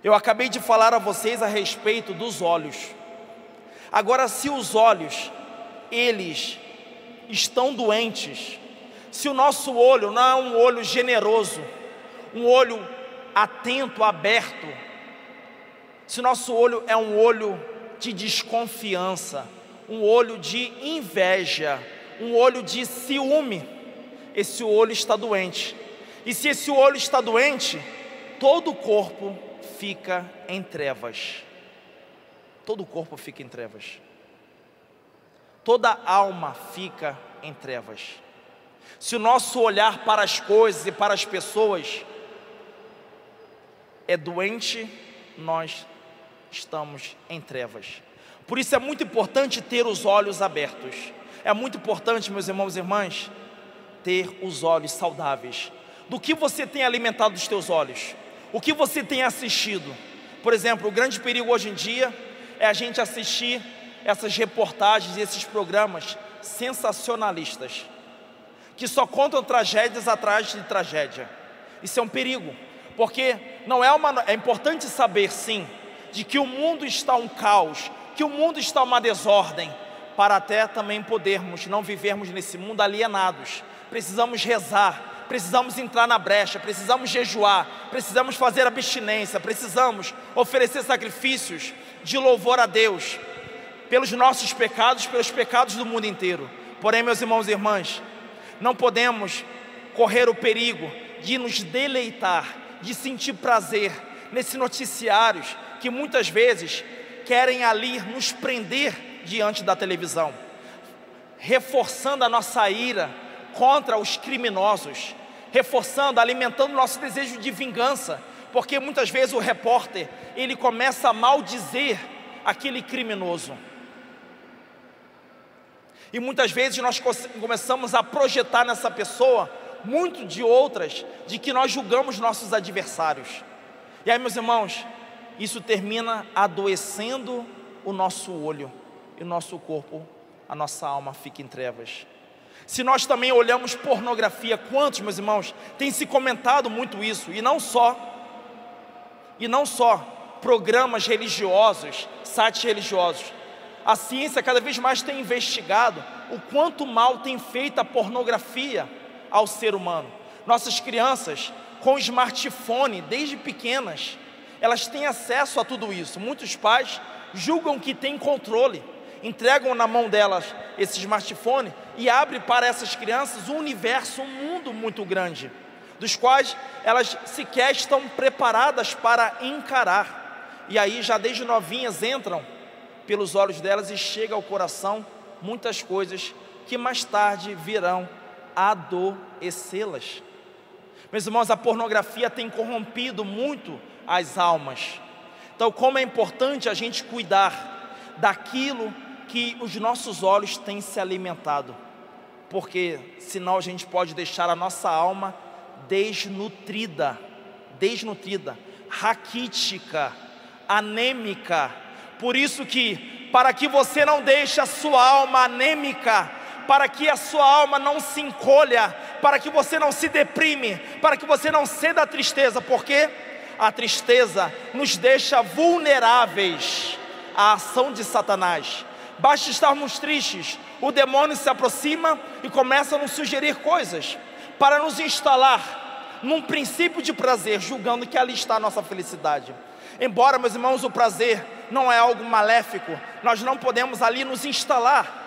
eu acabei de falar a vocês a respeito dos olhos. Agora, se os olhos, eles estão doentes, se o nosso olho não é um olho generoso, um olho atento, aberto, se nosso olho é um olho de desconfiança, um olho de inveja, um olho de ciúme, esse olho está doente. E se esse olho está doente, todo o corpo fica em trevas. Todo o corpo fica em trevas. Toda alma fica em trevas. Se o nosso olhar para as coisas e para as pessoas é doente, nós estamos em trevas. Por isso é muito importante ter os olhos abertos. É muito importante, meus irmãos e irmãs, ter os olhos saudáveis. Do que você tem alimentado os teus olhos? O que você tem assistido? Por exemplo, o grande perigo hoje em dia é a gente assistir essas reportagens, esses programas sensacionalistas, que só contam tragédias atrás de tragédia. Isso é um perigo, porque não é uma. É importante saber, sim, de que o mundo está um caos, que o mundo está uma desordem, para até também podermos não vivermos nesse mundo alienados. Precisamos rezar, precisamos entrar na brecha, precisamos jejuar, precisamos fazer abstinência, precisamos oferecer sacrifícios de louvor a Deus pelos nossos pecados, pelos pecados do mundo inteiro. Porém, meus irmãos e irmãs, não podemos correr o perigo de nos deleitar, de sentir prazer nesses noticiários que muitas vezes querem ali nos prender diante da televisão, reforçando a nossa ira contra os criminosos, reforçando, alimentando nosso desejo de vingança, porque muitas vezes o repórter ele começa a maldizer aquele criminoso. E muitas vezes nós começamos a projetar nessa pessoa muito de outras de que nós julgamos nossos adversários. E aí, meus irmãos, isso termina adoecendo o nosso olho e o nosso corpo, a nossa alma fica em trevas. Se nós também olhamos pornografia, quantos, meus irmãos, tem se comentado muito isso, e não só, e não só programas religiosos, sites religiosos. A ciência cada vez mais tem investigado o quanto mal tem feito a pornografia ao ser humano. Nossas crianças, com smartphone desde pequenas, elas têm acesso a tudo isso. Muitos pais julgam que têm controle entregam na mão delas esse smartphone e abre para essas crianças um universo, um mundo muito grande, dos quais elas sequer estão preparadas para encarar. E aí já desde novinhas entram pelos olhos delas e chega ao coração muitas coisas que mais tarde virão adoecê-las. Meus irmãos, a pornografia tem corrompido muito as almas. Então, como é importante a gente cuidar daquilo que os nossos olhos têm se alimentado, porque senão a gente pode deixar a nossa alma desnutrida, desnutrida, raquítica, anêmica. Por isso que para que você não deixe a sua alma anêmica, para que a sua alma não se encolha, para que você não se deprime, para que você não ceda à tristeza, porque a tristeza nos deixa vulneráveis à ação de Satanás. Basta estarmos tristes, o demônio se aproxima e começa a nos sugerir coisas para nos instalar num princípio de prazer, julgando que ali está a nossa felicidade. Embora, meus irmãos, o prazer não é algo maléfico, nós não podemos ali nos instalar.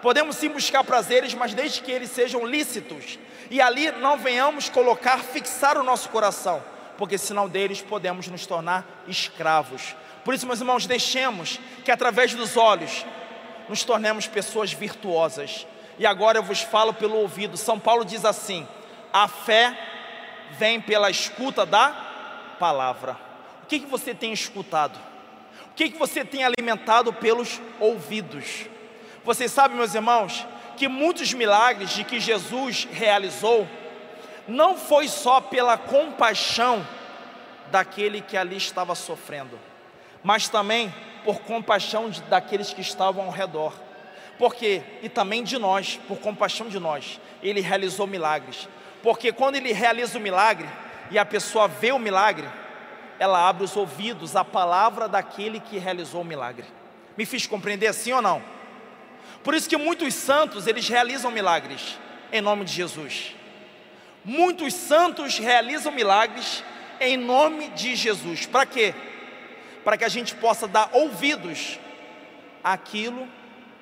Podemos sim buscar prazeres, mas desde que eles sejam lícitos, e ali não venhamos colocar, fixar o nosso coração, porque senão deles podemos nos tornar escravos. Por isso, meus irmãos, deixemos que através dos olhos nos tornemos pessoas virtuosas. E agora eu vos falo pelo ouvido. São Paulo diz assim: a fé vem pela escuta da palavra. O que, que você tem escutado? O que, que você tem alimentado pelos ouvidos? Vocês sabem, meus irmãos, que muitos milagres de que Jesus realizou não foi só pela compaixão daquele que ali estava sofrendo, mas também por compaixão de, daqueles que estavam ao redor. Porque, e também de nós, por compaixão de nós, ele realizou milagres. Porque quando ele realiza o milagre e a pessoa vê o milagre, ela abre os ouvidos à palavra daquele que realizou o milagre. Me fiz compreender assim ou não? Por isso que muitos santos, eles realizam milagres em nome de Jesus. Muitos santos realizam milagres em nome de Jesus. Para quê? Para que a gente possa dar ouvidos àquilo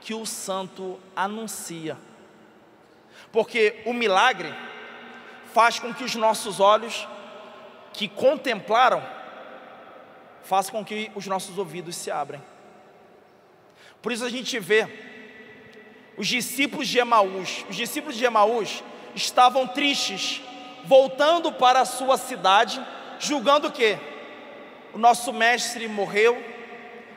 que o santo anuncia. Porque o milagre faz com que os nossos olhos que contemplaram façam com que os nossos ouvidos se abrem. Por isso a gente vê os discípulos de Emaús, os discípulos de Emaús estavam tristes, voltando para a sua cidade, julgando o quê? O nosso mestre morreu,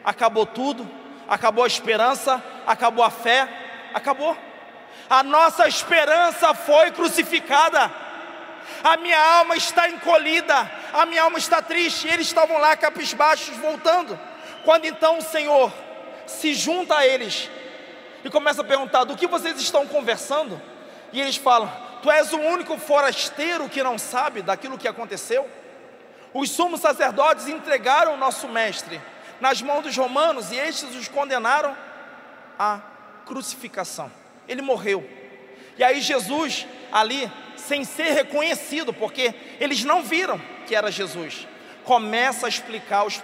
acabou tudo, acabou a esperança, acabou a fé, acabou. A nossa esperança foi crucificada. A minha alma está encolhida, a minha alma está triste. Eles estavam lá capisbaixos voltando. Quando então o Senhor se junta a eles e começa a perguntar: do que vocês estão conversando? E eles falam: Tu és o único forasteiro que não sabe daquilo que aconteceu? Os sumos sacerdotes entregaram o nosso mestre nas mãos dos romanos e estes os condenaram à crucificação. Ele morreu. E aí Jesus, ali, sem ser reconhecido, porque eles não viram que era Jesus, começa a explicar os,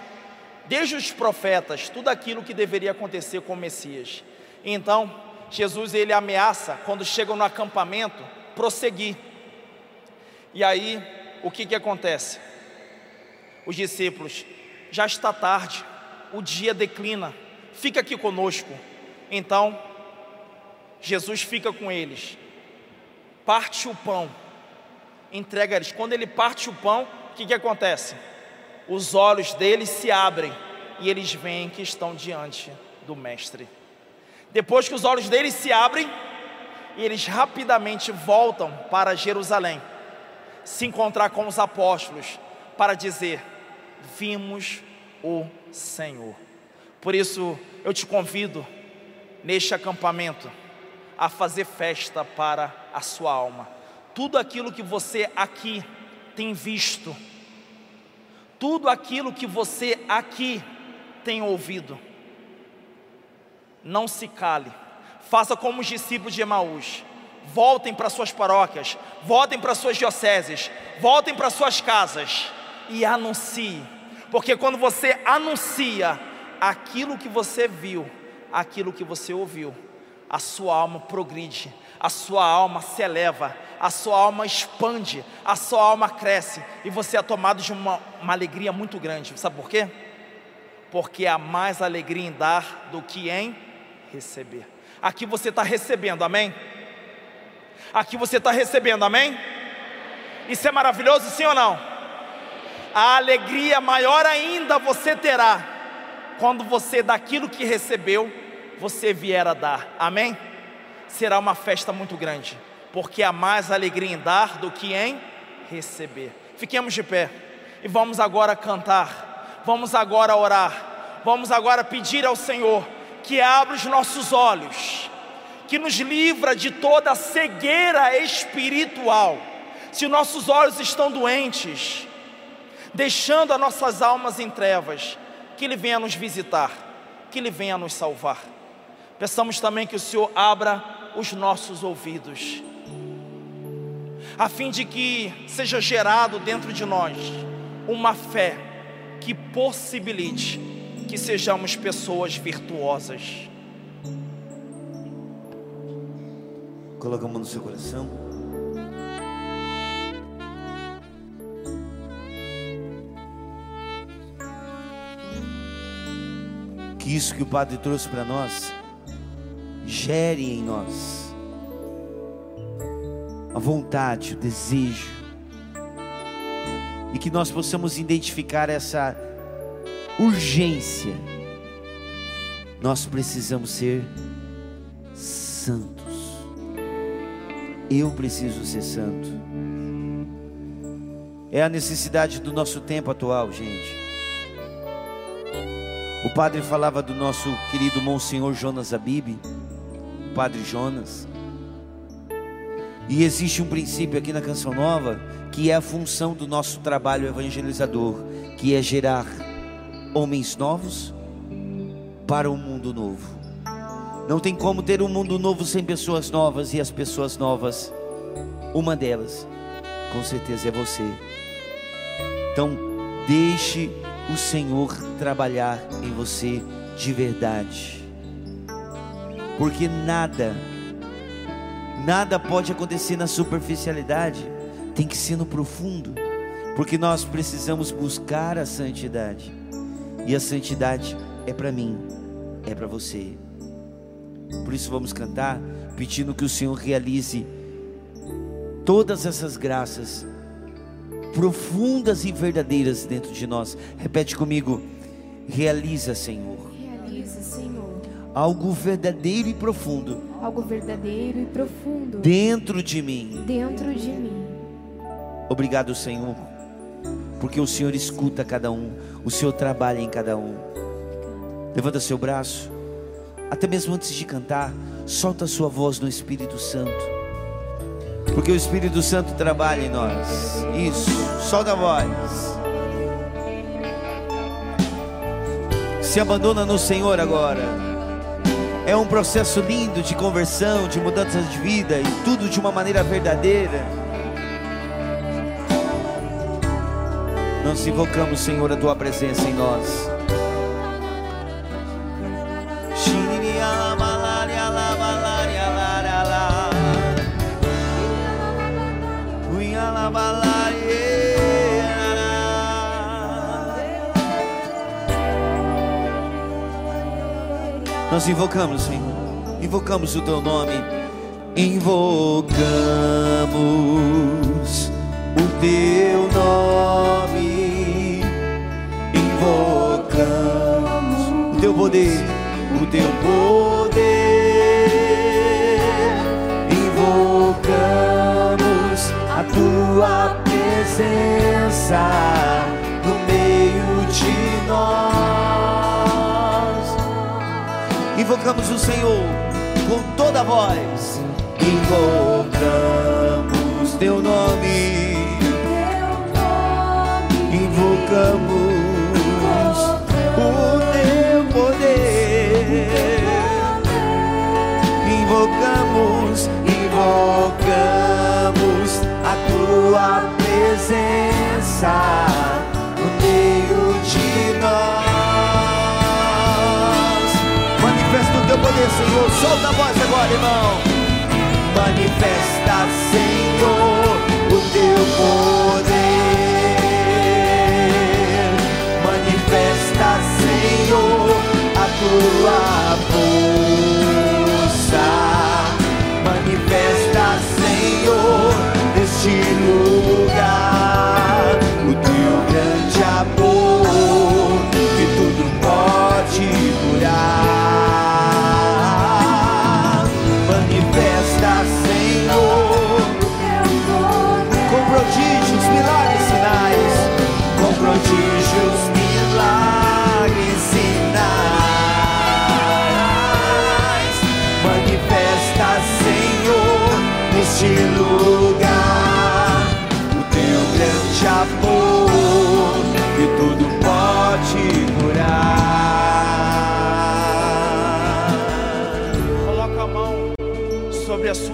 desde os profetas tudo aquilo que deveria acontecer com o Messias. Então, Jesus ele ameaça quando chegam no acampamento prosseguir. E aí, o que que acontece? Os discípulos: já está tarde, o dia declina, fica aqui conosco. Então, Jesus fica com eles, parte o pão, entrega eles. Quando ele parte o pão, o que, que acontece? Os olhos deles se abrem e eles veem que estão diante do Mestre. Depois que os olhos deles se abrem, eles rapidamente voltam para Jerusalém, se encontrar com os apóstolos, para dizer: vimos o Senhor. Por isso eu te convido neste acampamento a fazer festa para a sua alma. Tudo aquilo que você aqui tem visto, tudo aquilo que você aqui tem ouvido, não se cale, faça como os discípulos de Emaús, voltem para suas paróquias, voltem para suas dioceses, voltem para suas casas e anuncie porque quando você anuncia aquilo que você viu, aquilo que você ouviu, a sua alma progride, a sua alma se eleva, a sua alma expande, a sua alma cresce e você é tomado de uma, uma alegria muito grande. Sabe por quê? Porque há mais alegria em dar do que em receber. Aqui você está recebendo, amém? Aqui você está recebendo, amém? Isso é maravilhoso, sim ou não? A alegria maior ainda você terá quando você daquilo que recebeu, você vier a dar, amém? Será uma festa muito grande, porque há mais alegria em dar do que em receber. Fiquemos de pé e vamos agora cantar, vamos agora orar, vamos agora pedir ao Senhor que abra os nossos olhos, que nos livra de toda cegueira espiritual. Se nossos olhos estão doentes, deixando as nossas almas em trevas, que Ele venha nos visitar, que Ele venha nos salvar. Peçamos também que o Senhor abra os nossos ouvidos, a fim de que seja gerado dentro de nós uma fé que possibilite que sejamos pessoas virtuosas. Coloca a mão no seu coração. Isso que o Padre trouxe para nós gere em nós a vontade, o desejo, e que nós possamos identificar essa urgência. Nós precisamos ser santos. Eu preciso ser santo. É a necessidade do nosso tempo atual, gente. O padre falava do nosso querido Monsenhor Jonas Abib, o padre Jonas. E existe um princípio aqui na Canção Nova que é a função do nosso trabalho evangelizador, que é gerar homens novos para um mundo novo. Não tem como ter um mundo novo sem pessoas novas e as pessoas novas, uma delas, com certeza é você. Então, deixe o Senhor trabalhar em você de verdade. Porque nada, nada pode acontecer na superficialidade, tem que ser no profundo, porque nós precisamos buscar a santidade. E a santidade é para mim, é para você. Por isso vamos cantar pedindo que o Senhor realize todas essas graças profundas e verdadeiras dentro de nós. Repete comigo: realiza, Senhor. Realiza, Senhor. Algo verdadeiro e profundo. Algo verdadeiro e profundo. Dentro de mim. Dentro de mim. Obrigado, Senhor porque o Senhor escuta cada um, o Senhor trabalha em cada um. Levanta seu braço, até mesmo antes de cantar, solta a sua voz no Espírito Santo, porque o Espírito Santo trabalha em nós. Isso, solta a voz. Se abandona no Senhor agora. É um processo lindo de conversão, de mudança de vida e tudo de uma maneira verdadeira. Nós invocamos, Senhor, a tua presença em nós. Nós invocamos, Senhor, invocamos o teu nome, invocamos o teu nome invocamos o teu poder, o teu poder. Invocamos a tua presença no meio de nós. Invocamos o Senhor com toda a voz. Invocamos teu nome. Invocamos o teu poder. Invocamos, invocamos a tua presença Senhor. Solta a voz agora, irmão. Manifesta, Senhor, o teu poder. Manifesta, Senhor, a tua força. Manifesta, Senhor, neste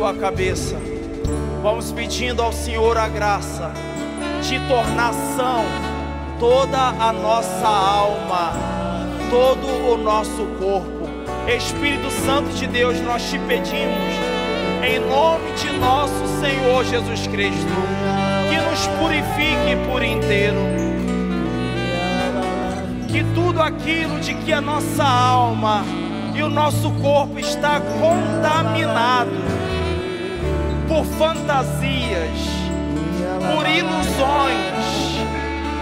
sobre a sua cabeça. Vamos pedindo ao Senhor a graça de tornar são toda a nossa alma, todo o nosso corpo. Espírito Santo de Deus, nós te pedimos, em nome de nosso Senhor Jesus Cristo, que nos purifique por inteiro. Que tudo aquilo de que a nossa alma e o nosso corpo está contaminado por fantasias, por ilusões,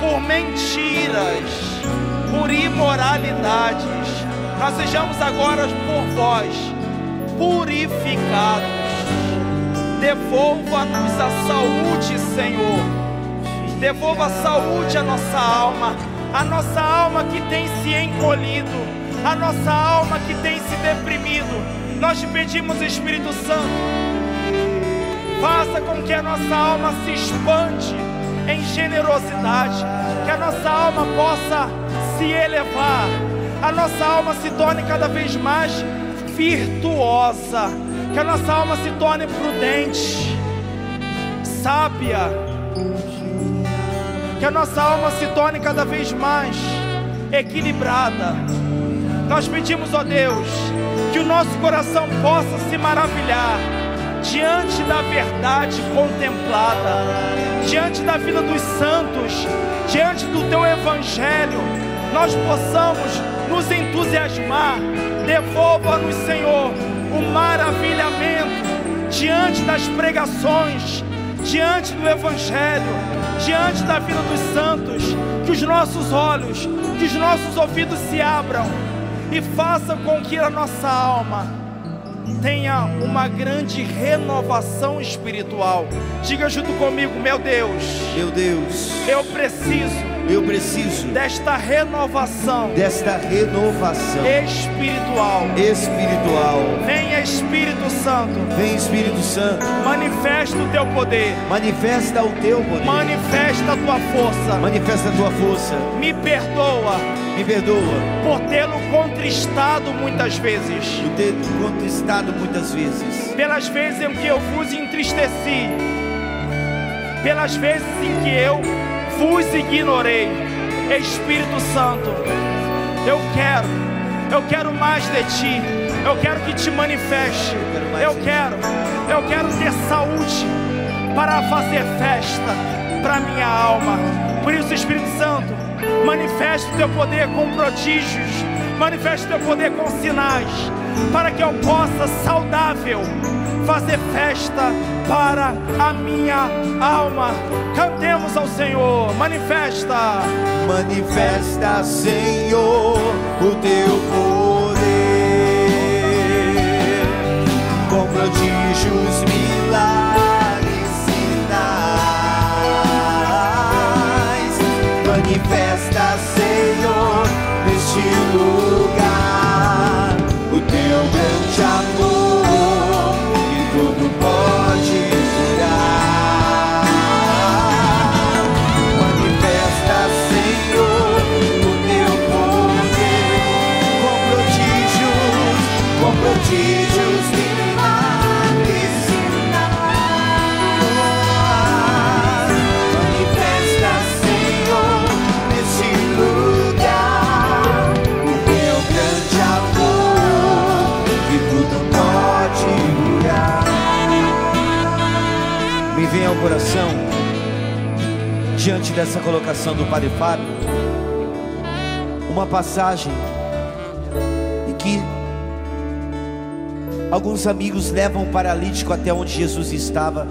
por mentiras, por imoralidades. Nós sejamos agora por vós purificados. Devolva-nos a saúde, Senhor. Devolva a saúde à nossa alma, a nossa alma que tem se encolhido, a nossa alma que tem se deprimido. Nós te pedimos, Espírito Santo, faça com que a nossa alma se expande em generosidade, que a nossa alma possa se elevar, a nossa alma se torne cada vez mais virtuosa, que a nossa alma se torne prudente, sábia, que a nossa alma se torne cada vez mais equilibrada. Nós pedimos, ó Deus, que o nosso coração possa se maravilhar diante da verdade contemplada, diante da vida dos santos, diante do teu evangelho, nós possamos nos entusiasmar. Devolva-nos, Senhor, o maravilhamento diante das pregações, diante do evangelho, diante da vida dos santos, que os nossos olhos, que os nossos ouvidos se abram e faça com que a nossa alma tenha uma grande renovação espiritual. Diga junto comigo, meu Deus, Meu Deus, eu preciso eu preciso desta renovação desta renovação espiritual. espiritual. Venha Espírito Santo, Vem Espírito Santo, manifesta o teu poder, manifesta o teu poder, manifesta a tua força. manifesta a tua força. Me perdoa Me perdoa por tê-lo contristado muitas vezes, por ter conquistado muitas vezes, pelas vezes em que eu vos entristeci, pelas vezes em que eu vos ignorei. Espírito Santo, eu quero, eu quero mais de ti. Eu quero que te manifeste. Eu quero, eu quero ter saúde para fazer festa para minha alma. Por isso, Espírito Santo, manifeste o teu poder com prodígios, manifeste o teu poder com sinais, para que eu possa saudável fazer festa para a minha alma. Cantemos ao Senhor, manifesta. manifesta, Senhor, o teu dessa colocação do Padre Fábio, uma passagem em que alguns amigos levam o paralítico até onde Jesus estava.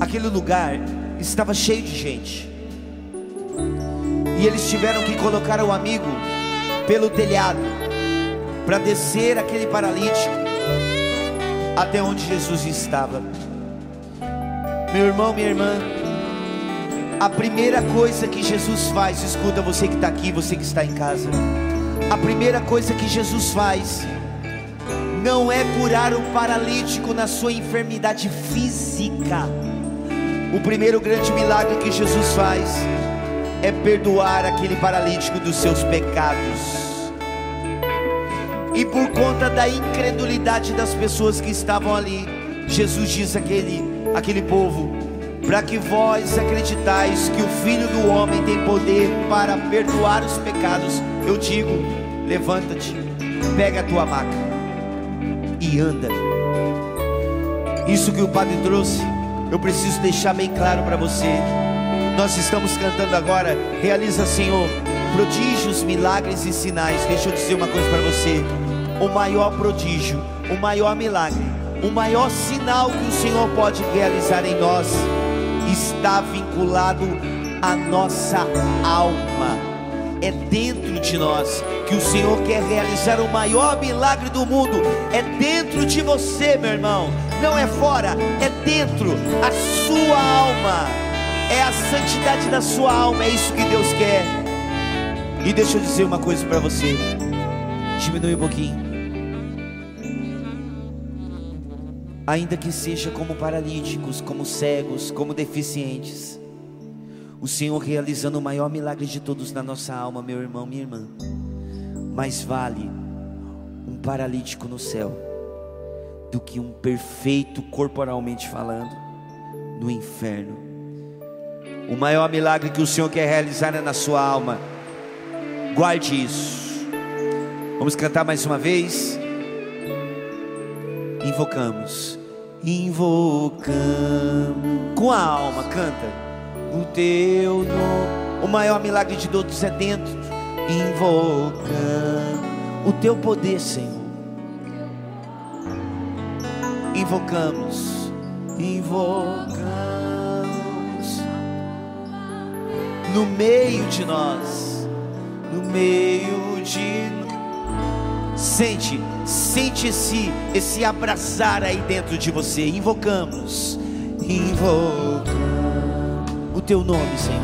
Aquele lugar estava cheio de gente. E eles tiveram que colocar o amigo pelo telhado para descer aquele paralítico até onde Jesus estava. Meu irmão, minha irmã, a primeira coisa que Jesus faz, escuta você que está aqui, você que está em casa. A primeira coisa que Jesus faz não é curar o paralítico na sua enfermidade física. O primeiro grande milagre que Jesus faz é perdoar aquele paralítico dos seus pecados. E por conta da incredulidade das pessoas que estavam ali, Jesus diz àquele, àquele povo: para que vós acreditais que o Filho do Homem tem poder para perdoar os pecados, eu digo: levanta-te, pega a tua maca e anda. Isso que o Padre trouxe, eu preciso deixar bem claro para você. Nós estamos cantando agora, realiza, Senhor, prodígios, milagres e sinais. Deixa eu dizer uma coisa para você: o maior prodígio, o maior milagre, o maior sinal que o Senhor pode realizar em nós está vinculado à nossa alma. É dentro de nós que o Senhor quer realizar o maior milagre do mundo. É dentro de você, meu irmão. Não é fora, é dentro. A sua alma. É a santidade da sua alma. É isso que Deus quer. E deixa eu dizer uma coisa para você. Diminui um pouquinho. Ainda que seja como paralíticos, como cegos, como deficientes. O Senhor realizando o maior milagre de todos na nossa alma, meu irmão, minha irmã. Mais vale um paralítico no céu do que um perfeito corporalmente falando no inferno. O maior milagre que o Senhor quer realizar é na sua alma. Guarde isso. Vamos cantar mais uma vez invocamos, invocamos com a alma, canta o teu nome. O maior milagre de todos é dentro, invocamos o teu poder, Senhor. Invocamos, invocamos no meio de nós, no meio de nós. Sente Sente esse, esse abraçar aí dentro de você. Invocamos, invocamos o teu nome, Senhor.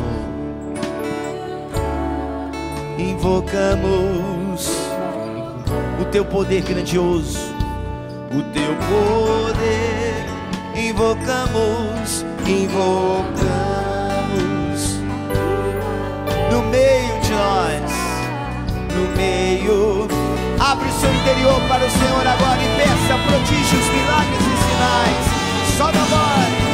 Invocamos o teu poder grandioso, o teu poder. Invocamos, invocamos no meio de nós, no meio seu interior para o Senhor agora e peça prodígios, milagres e sinais. Só da voz.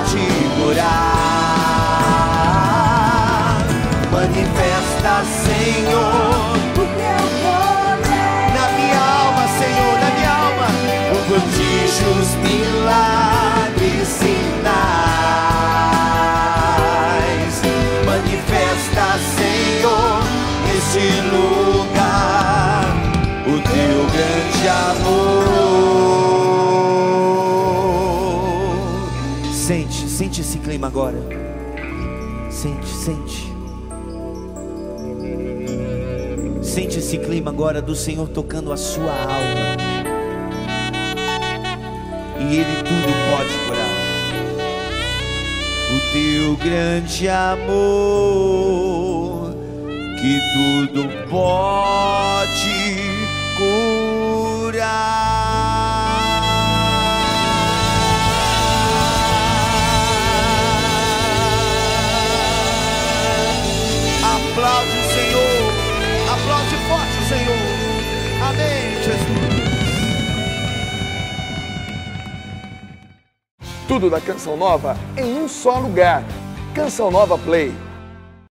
Pode curar. Manifesta, Senhor, esse clima agora. Sente, sente. Sente esse clima agora do Senhor tocando a sua alma. E Ele tudo pode curar. O teu grande amor, que tudo pode Aplaude o Senhor. Aplaude forte o Senhor. Amém, Jesus. Tudo da Canção Nova em um só lugar. Canção Nova Play.